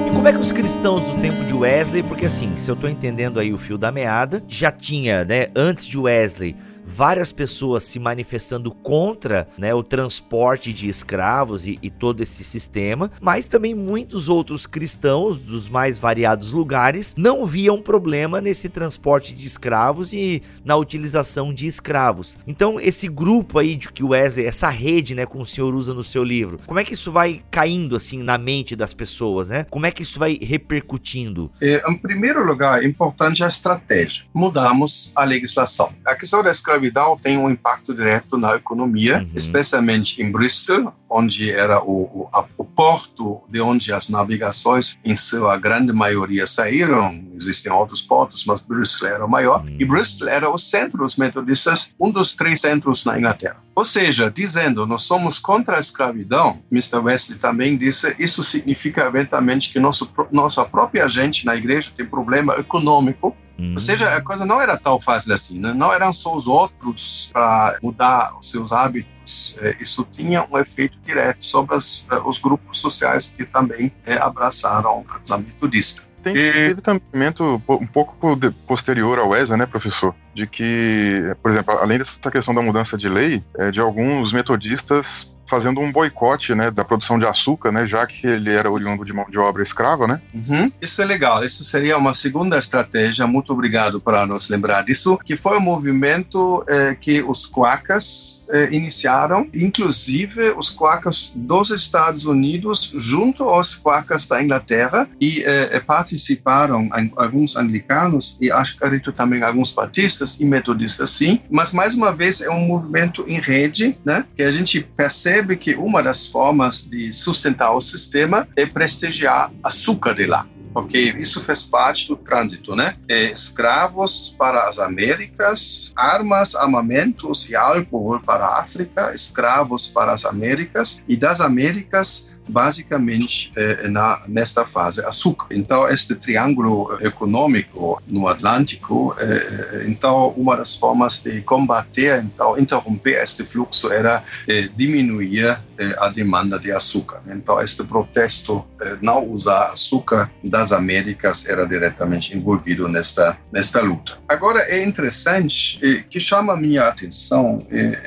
E como é que os cristãos do tempo de Wesley, porque assim, se eu estou entendendo aí o fio da meada, já tinha, né, antes de Wesley, várias pessoas se manifestando contra né, o transporte de escravos e, e, todo esse sistema, mas também muitos outros cristãos dos mais variados lugares não viam problema nesse transporte de escravos e na utilização de escravos. Então, esse grupo aí de que o Wesley, essa rede, né, como o senhor usa no seu livro, como é que isso vai caindo assim na mente das pessoas, né? Como é que isso vai repercutindo? É, em primeiro lugar, é importante a estratégia. Mudamos a legislação. A questão da escravidão escravidão tem um impacto direto na economia, uhum. especialmente em Bristol, onde era o, o, o, porto de onde as navegações, em sua grande maioria, saíram. Existem outros portos, mas Bristol era o maior. Uhum. E Bristol era o centro dos metodistas, um dos três centros na Inglaterra. Ou seja, dizendo nós somos contra a escravidão, Mr. Wesley também disse, isso significa eventualmente que nosso, nossa própria gente na igreja tem problema econômico Hum. Ou seja, a coisa não era tão fácil assim, né? não eram só os outros para mudar os seus hábitos, é, isso tinha um efeito direto sobre as, é, os grupos sociais que também é, abraçaram a clã metodista. Tem, teve também um pouco posterior ao ESA, né, professor? De que, por exemplo, além dessa questão da mudança de lei, de alguns metodistas fazendo um boicote né, da produção de açúcar, né, já que ele era oriundo de mão de obra escrava, né? Uhum. Isso é legal. Isso seria uma segunda estratégia. Muito obrigado por nos lembrar disso, que foi um movimento eh, que os quacas eh, iniciaram, inclusive os quacas dos Estados Unidos junto aos quacas da Inglaterra e eh, participaram alguns anglicanos e acho acredito também alguns batistas e metodistas sim. Mas mais uma vez é um movimento em rede, né? Que a gente percebe percebe que uma das formas de sustentar o sistema é prestigiar açúcar de lá porque isso faz parte do trânsito, né? É, escravos para as Américas, armas, armamentos e álcool para a África, escravos para as Américas e das Américas basicamente eh, na, nesta fase açúcar. Então, este triângulo econômico no Atlântico, eh, então, uma das formas de combater, então, interromper este fluxo era eh, diminuir a demanda de açúcar. Então, este protesto não usar açúcar das Américas era diretamente envolvido nesta, nesta luta. Agora, é interessante que chama a minha atenção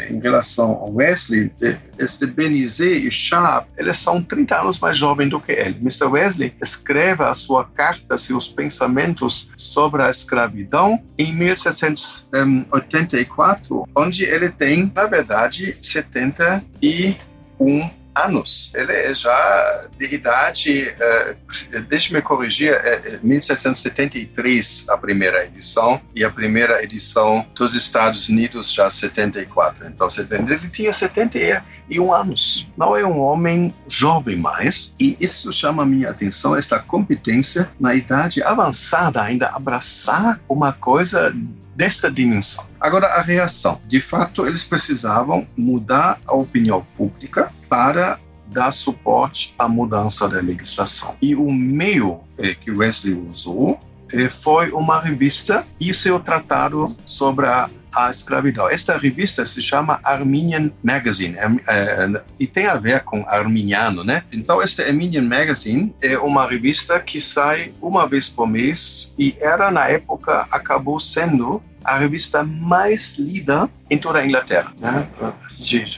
em relação ao Wesley, este Benizé e Sharp, eles são 30 anos mais jovens do que ele. Mr. Wesley escreve a sua carta, seus pensamentos sobre a escravidão em 1784, onde ele tem, na verdade, 71 anos. Ele é já de idade, uh, deixe-me corrigir, é 1773 a primeira edição e a primeira edição dos Estados Unidos já 74. Então ele tinha 71 anos. Não é um homem jovem mais e isso chama a minha atenção, esta competência na idade avançada ainda abraçar uma coisa dessa dimensão. Agora, a reação. De fato, eles precisavam mudar a opinião pública para dar suporte à mudança da legislação. E o meio eh, que Wesley usou foi uma revista e seu tratado sobre a, a, escravidão. Esta revista se chama Armenian Magazine eh, e tem a ver com arminiano, né? Então, esta Armenian Magazine é uma revista que sai uma vez por mês e era, na época, acabou sendo a revista mais lida em toda a Inglaterra. Né?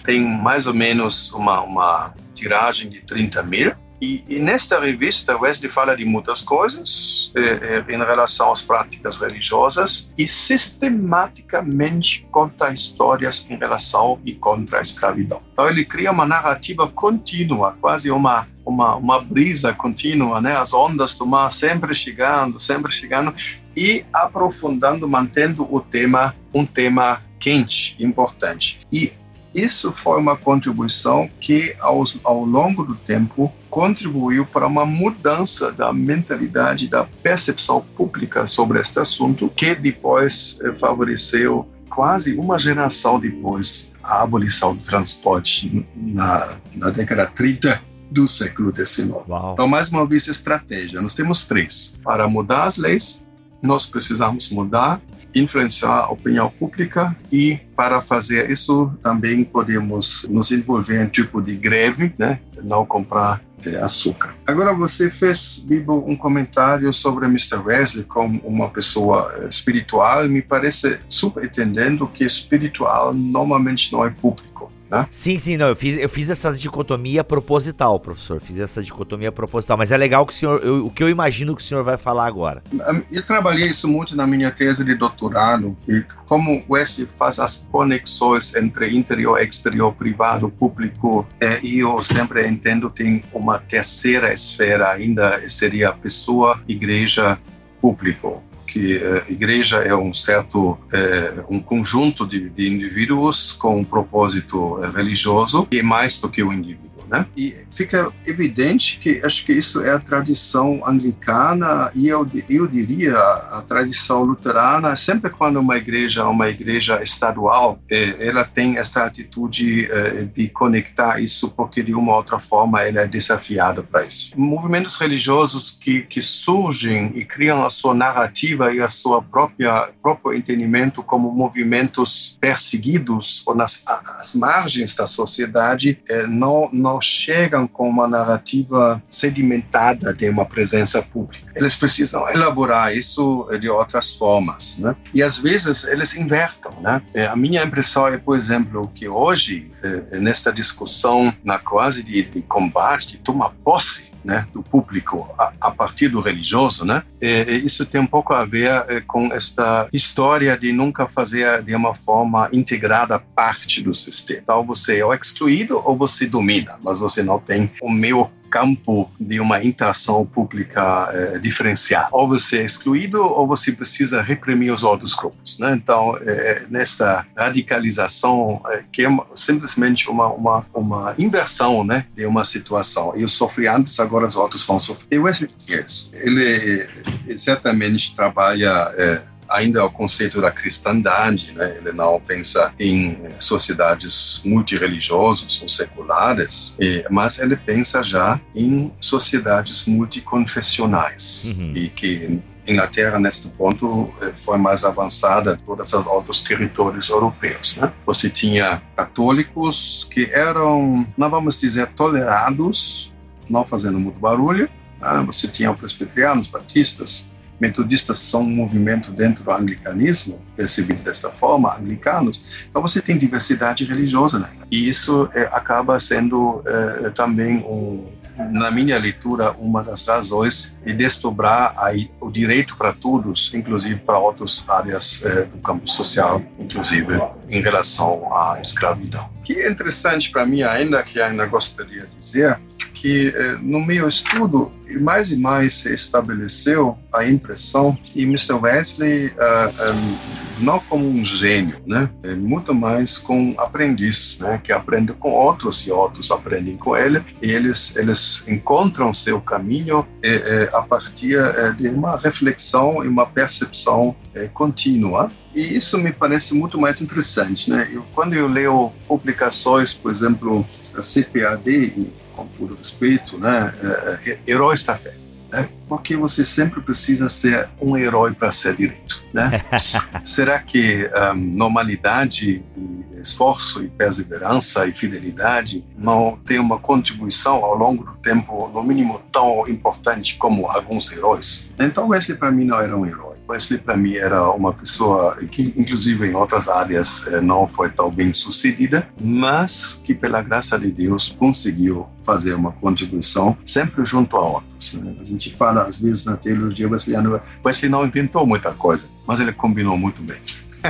Tem mais ou menos uma, uma tiragem de 30 mil. E, e, nesta revista, Wesley fala de muitas coisas eh, eh, em relação às práticas religiosas e sistematicamente conta histórias em relação e contra a escravidão. Então, ele cria uma narrativa contínua, quase uma uma, uma brisa contínua, né? As ondas do mar sempre chegando, sempre chegando e aprofundando, mantendo o tema um tema quente, importante. E isso foi uma contribuição que, aos, ao longo do tempo, contribuiu para uma mudança da mentalidade, da percepção pública sobre este assunto, que depois eh, favoreceu quase uma geração depois a abolição do transporte na, na década 30 do século XIX. Uau. Então, mais uma vez, estratégia. Nós temos três. Para mudar as leis, nós precisamos mudar influenciar a opinião pública e para fazer isso também podemos nos envolver em tipo de greve, né? Não comprar é, açúcar. Agora você fez, Bibo, um comentário sobre Mr. Wesley como uma pessoa eh, espiritual. Me parece super entendendo que espiritual normalmente não é público. Né? Sim, sim, não, eu fiz, eu fiz essa dicotomia proposital, professor. Fiz essa dicotomia proposital, mas é legal que o senhor, eu, o que eu imagino que o senhor vai falar agora. Eu trabalhei isso muito na minha tese de doutorado, e como o Wesley faz as conexões entre interior, exterior, privado, público, é, e eu sempre entendo tem uma terceira esfera ainda, seria a pessoa, igreja, público que a eh, igreja é um certo é, um conjunto de, de indivíduos com um propósito eh, religioso e mais do que o indivíduo. Né? E fica evidente que acho que isso é a tradição anglicana e eu, eu diria a tradição luterana. Sempre quando uma igreja, uma igreja estadual, eh, ela tem esta atitude eh, de conectar isso porque de uma ou outra forma ela é desafiada para isso. Movimentos religiosos que, que surgem e criam a sua narrativa e a sua própria próprio entendimento como movimentos perseguidos ou nas as margens da sociedade eh, não não não chegam com uma narrativa sedimentada de uma presença pública. Eles precisam elaborar isso de outras formas, né? E às vezes eles invertam, né? É, a minha impressão é, por exemplo, que hoje, é, nesta discussão na quase de, de combate, de tomar posse né, do público a, a, partir do religioso, né? E, isso tem um pouco a ver é, com esta história de nunca fazer de uma forma integrada parte do sistema. Então você é excluído ou você domina, mas você não tem o meu campo de uma interação pública é, diferenciada. Ou você é excluído ou você precisa reprimir os outros grupos. Né? Então, é, nesta radicalização, é, que é simplesmente uma, uma, uma inversão né, de uma situação. Eu sofri antes, agora os outros vão sofrer. E Wesley Yes, ele certamente trabalha ainda o conceito da cristandade, né? ele não pensa em sociedades multireligiosas ou seculares, mas ele pensa já em sociedades multiconfessionais uhum. e que Inglaterra, neste ponto, eh, foi mais avançada todos os outros territórios europeus. Né? Você tinha católicos que eram, não vamos dizer, tolerados, não fazendo muito barulho. Né? Você tinha presbiterianos, batistas, metodistas são um movimento dentro do anglicanismo, percebido desta forma, anglicanos. Então você tem diversidade religiosa, né? E isso é, acaba sendo é, também um, na minha leitura, uma das razões de desdobrar aí o direito para todos, inclusive para outras áreas eh, do campo social, inclusive em relação à escravidão. O que é interessante para mim ainda, que ainda gostaria de dizer, que no meu estudo mais e mais se estabeleceu a impressão que Mr. Wesley uh, um, não como um gênio, né, é muito mais com um aprendiz, né, que aprende com outros e outros aprendem com ele e eles eles encontram seu caminho eh, a partir de uma reflexão e uma percepção contínua e isso me parece muito mais interessante, né? Eu, quando eu leio publicações, por exemplo, da CPAD com todo respeito, né, é, é, heróis da fé. Né? Porque você sempre precisa ser um herói para ser direito. Né? Será que um, normalidade, esforço e perseverança e fidelidade não tem uma contribuição ao longo do tempo, no mínimo, tão importante como alguns heróis? Então, esse para mim não era um herói Wesley para mim era uma pessoa que, inclusive em outras áreas, eh, não foi tão bem sucedida, mas que pela graça de Deus conseguiu fazer uma contribuição sempre junto a outros. Né? A gente fala às vezes na teologia wesleyana, Wesley não inventou muita coisa, mas ele combinou muito bem,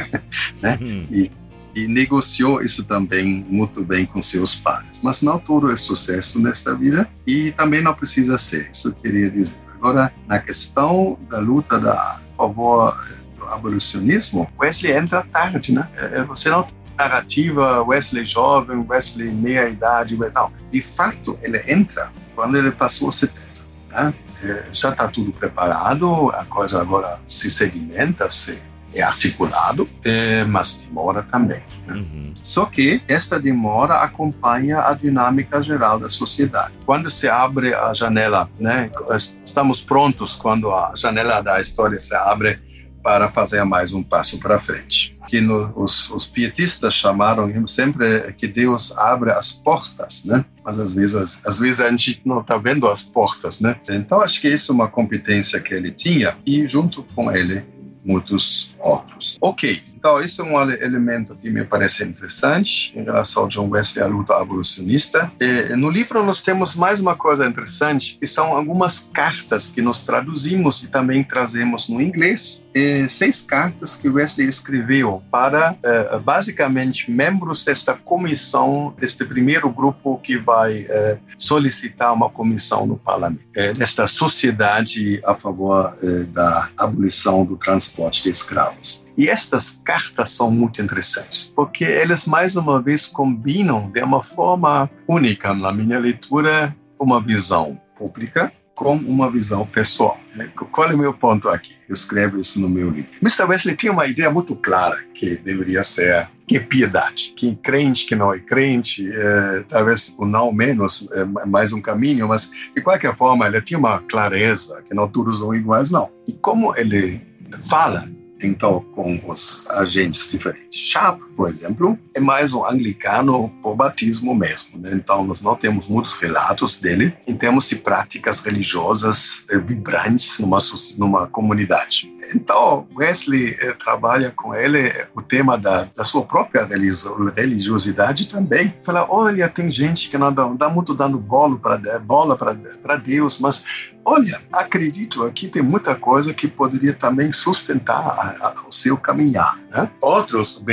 né? Uhum. E e negociou isso também muito bem com seus pares. Mas não tudo é sucesso nesta vida e também não precisa ser, isso eu queria dizer. Agora, na questão da luta da favor do abolicionismo, Wesley entra tarde, né? É, é, você não narrativa Wesley jovem, Wesley meia idade, não. De fato, ele entra quando ele passou 70, né? É, já está tudo preparado, a coisa agora se segmenta, se é articulado, é, mas demora também. Né? Uhum. Só que esta demora acompanha a dinâmica geral da sociedade. Quando se abre a janela, né, estamos prontos quando a janela da história se abre para fazer mais um passo para frente. Que no, os, os, pietistas chamaram sempre que Deus abre as portas, né? Mas às vezes, às vezes a gente não está vendo as portas, né? Então acho que isso é uma competência que ele tinha e junto com ele muitos outros. Ok, então esse é um elemento que me parece interessante em relação ao John Wesley à luta abolicionista. E, no livro nós temos mais uma coisa interessante, que são algumas cartas que nós traduzimos e também trazemos no inglês. E seis cartas que Wesley escreveu para, eh, basicamente, membros desta comissão, deste primeiro grupo que vai eh, solicitar uma comissão no parlamento, eh, desta sociedade a favor da abolição do transporte de escravos. E estas cartas são muito interessantes, porque elas mais uma vez combinam de uma forma única, na minha leitura, uma visão pública com uma visão pessoal. Qual é o meu ponto aqui? Eu escrevo isso no meu livro. Mr. Wesley tinha uma ideia muito clara que deveria ser que é piedade, que é crente, que não é crente, é, talvez o não menos, é mais um caminho, mas de qualquer forma ele tinha uma clareza que não todos são iguais, não. E como ele fala então com os agentes diferentes. Sharp, por exemplo, é mais um anglicano por batismo mesmo. Né? Então nós não temos muitos relatos dele em termos de práticas religiosas eh, vibrantes numa numa comunidade. Então Wesley eh, trabalha com ele o tema da, da sua própria religiosidade também. Fala, olha, tem gente que não dá, dá muito dando bola para bola para Deus, mas olha, acredito aqui tem muita coisa que poderia também sustentar a, a, o seu caminhar. Né? Outros, o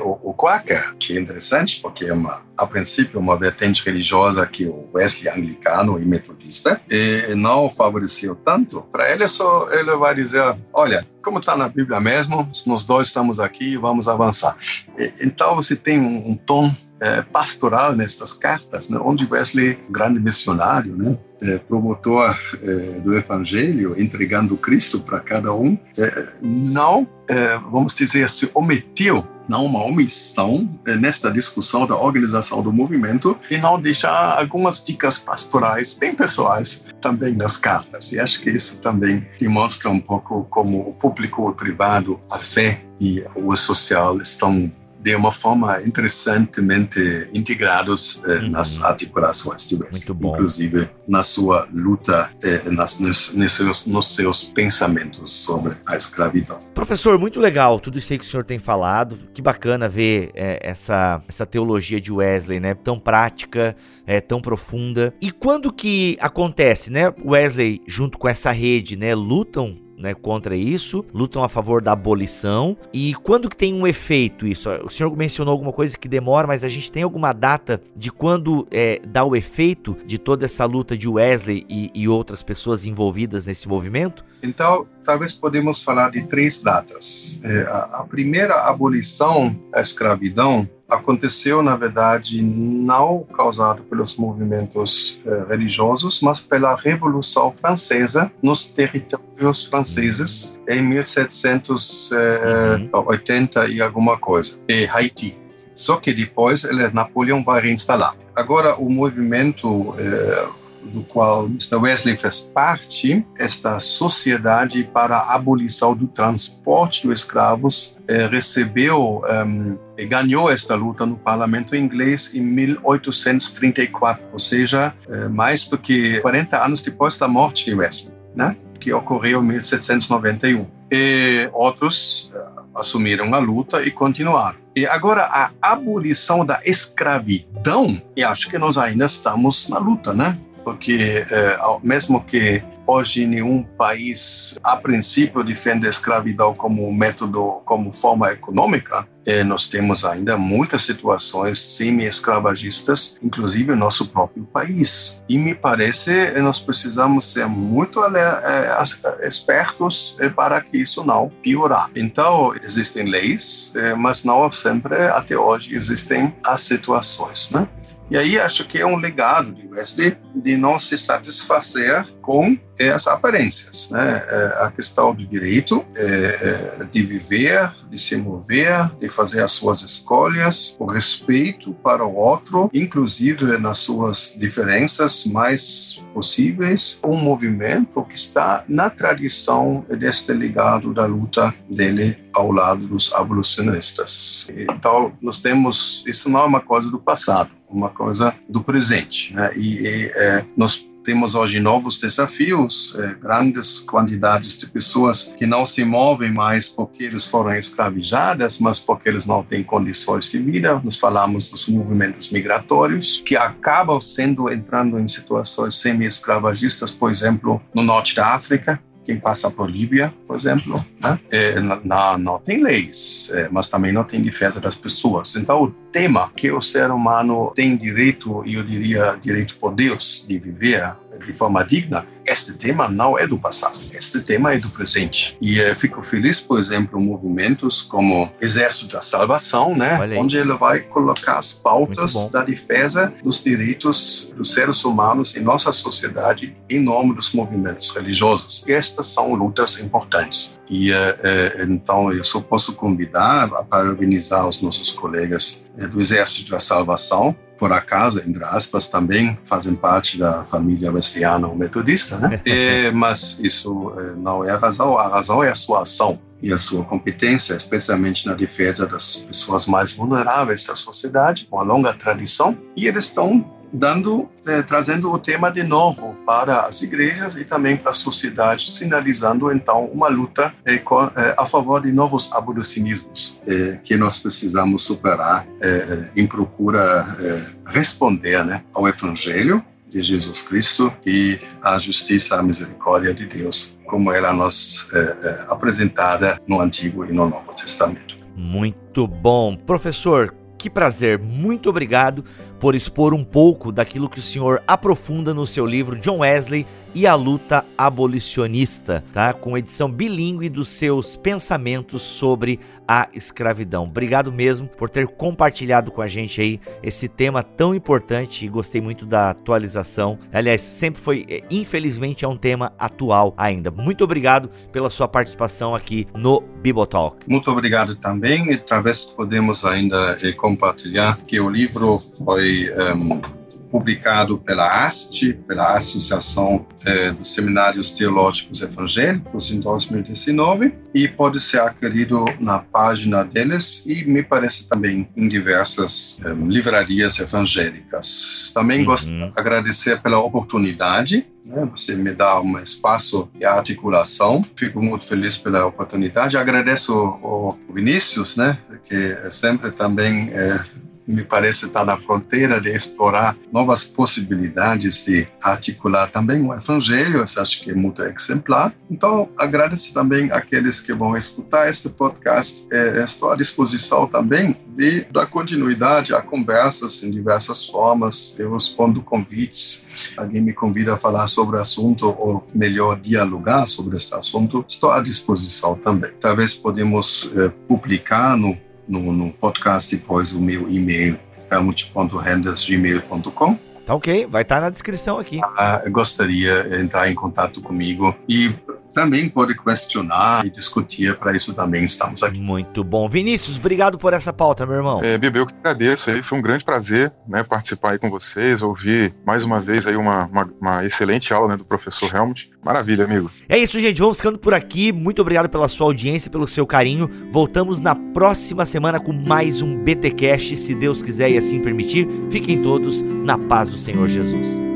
O, o Quaker, que é interessante porque é uma, a princípio uma vertente religiosa que o Wesley anglicano e metodista e não favoreceu tanto. Para ele só ele vai dizer, olha, como está na Bíblia mesmo, nós dois estamos aqui, vamos avançar. E, então você tem um, um tom é, pastoral nestas cartas, né, onde Wesley, grande missionário, né, é, promotor é, do Evangelho, entregando Cristo para cada um, é, não, é, vamos dizer, se omitiu, não uma omissão é, nesta discussão da organização do movimento e não deixar algumas dicas pastorais bem pessoais também nas cartas. E acho que isso também demonstra um pouco como o público privado, a fé e o social estão de uma forma interessantemente integrados eh, uhum. nas articulações de West, inclusive na sua luta, eh, nas, nos, nos, seus, nos seus pensamentos sobre a escravidão. Professor, muito legal tudo isso aí que o senhor tem falado. Que bacana ver eh, essa, essa teologia de Wesley, né? Tão prática, é, tão profunda. E quando que acontece, né? Wesley, junto com essa rede, né, lutam né, contra isso, lutam a favor da abolição. E quando que tem um efeito isso? O senhor mencionou alguma coisa que demora, mas a gente tem alguma data de quando é, dá o efeito de toda essa luta de Wesley e, e outras pessoas envolvidas nesse movimento? Então, talvez podemos falar de três datas. É, a, a primeira abolição da escravidão aconteceu, na verdade, não causado pelos movimentos eh, religiosos, mas pela Revolução Francesa nos territórios franceses em 1780 uhum. e alguma coisa, e Haiti. Só que depois ele, Napoleão vai reinstalar. Agora, o movimento eh, do qual Mr. Wesley fez parte, esta sociedade para a abolição do transporte de escravos eh, recebeu um, e ganhou esta luta no parlamento inglês em 1834, ou seja, eh, mais do que 40 anos depois da morte de Wesley, né? que ocorreu em 1791. E outros uh, assumiram a luta e continuaram. E agora, a abolição da escravidão, e acho que nós ainda estamos na luta, né? Porque é, mesmo que hoje nenhum país, a princípio, defende a escravidão como método, como forma econômica, é, nós temos ainda muitas situações semi-escravagistas, inclusive no nosso próprio país. E me parece que nós precisamos ser muito é, espertos para que isso não piorar. Então, existem leis, mas não sempre, até hoje, existem as situações, né? E aí acho que é um legado de Wesley de não se satisfazer com as aparências, né? É, a questão do direito é, é, de viver, de se mover, de fazer as suas escolhas, o respeito para o outro, inclusive nas suas diferenças mais possíveis, um movimento que está na tradição deste legado da luta dele ao lado dos abolicionistas. Então, nós temos, isso não é uma coisa do passado, uma coisa do presente, né? E, e é, nós temos hoje novos desafios, eh, grandes quantidades de pessoas que não se movem mais porque eles foram escravizadas, mas porque eles não têm condições de vida. Nós falamos dos movimentos migratórios que acabam sendo entrando em situações semi-escravagistas, por exemplo, no norte da África, quem passa por Líbia, por exemplo, né? é, não, não tem leis, é, mas também não tem defesa das pessoas. Então, o tema que o ser humano tem direito, e eu diria direito por Deus, de viver de forma digna, este tema não é do passado, este tema é do presente. E uh, fico feliz, por exemplo, movimentos como Exército da Salvação, né, onde ele vai colocar as pautas da defesa dos direitos dos seres humanos em nossa sociedade em nome dos movimentos religiosos. E estas são lutas importantes. E uh, uh, então eu só posso convidar a parabenizar os nossos colegas do Exército da Salvação por acaso, entre aspas, também fazem parte da família wesleyana ou metodista, né? E, mas isso não é a razão, a razão é a sua ação e a sua competência, especialmente na defesa das pessoas mais vulneráveis da sociedade, com a longa tradição, e eles estão dando, eh, trazendo o tema de novo para as igrejas e também para a sociedade, sinalizando então uma luta eh, com, eh, a favor de novos abolicionismos que nós precisamos superar em procura responder né, ao Evangelho de Jesus Cristo e à justiça, à misericórdia de Deus, como ela nos é, apresentada no Antigo e no Novo Testamento. Muito bom. Professor, que prazer, muito obrigado por expor um pouco daquilo que o senhor aprofunda no seu livro John Wesley e a luta abolicionista, tá? Com edição bilíngue dos seus pensamentos sobre a escravidão. Obrigado mesmo por ter compartilhado com a gente aí esse tema tão importante e gostei muito da atualização. Aliás, sempre foi, é, infelizmente, é um tema atual ainda. Muito obrigado pela sua participação aqui no Bibotalk. Muito obrigado também e talvez podemos ainda eh, compartilhar que o livro foi um, publicado pela ASTE, pela Associação eh, dos Seminários Teológicos Evangélicos, em 2019, e pode ser adquirido na página deles e me parece também em diversas eh, livrarias evangélicas. Também uhum. gosto de agradecer pela oportunidade né? Você me dá um espaço de articulação. Fico muito feliz pela oportunidade. Agradeço o, Vinícius, né? Que sempre também é, me parece estar na fronteira de explorar novas possibilidades de articular também o evangelho, eu acho que é muito exemplar. Então, agradeço também aqueles que vão escutar este podcast. É, estou à disposição também de dar continuidade a conversas em diversas formas. Eu respondo convites. Alguém me convida a falar sobre o assunto ou melhor dialogar sobre esse assunto. Estou à disposição também. Talvez podemos é, publicar no no, no podcast depois o meu e-mail, helmut.renders.gmail.com. Tá ok, vai estar tá na descrição aqui. Ah, gostaria de entrar em contato comigo e também pode questionar e discutir, para isso também estamos aqui. Muito bom. Vinícius, obrigado por essa pauta, meu irmão. É, Bibi, eu que agradeço aí, foi um grande prazer né, participar aí com vocês, ouvir mais uma vez aí uma, uma, uma excelente aula né, do professor Helmut. Maravilha, amigo. É isso, gente, vamos ficando por aqui. Muito obrigado pela sua audiência, pelo seu carinho. Voltamos na próxima semana com mais um BTcast, se Deus quiser e assim permitir. Fiquem todos na paz do Senhor Jesus.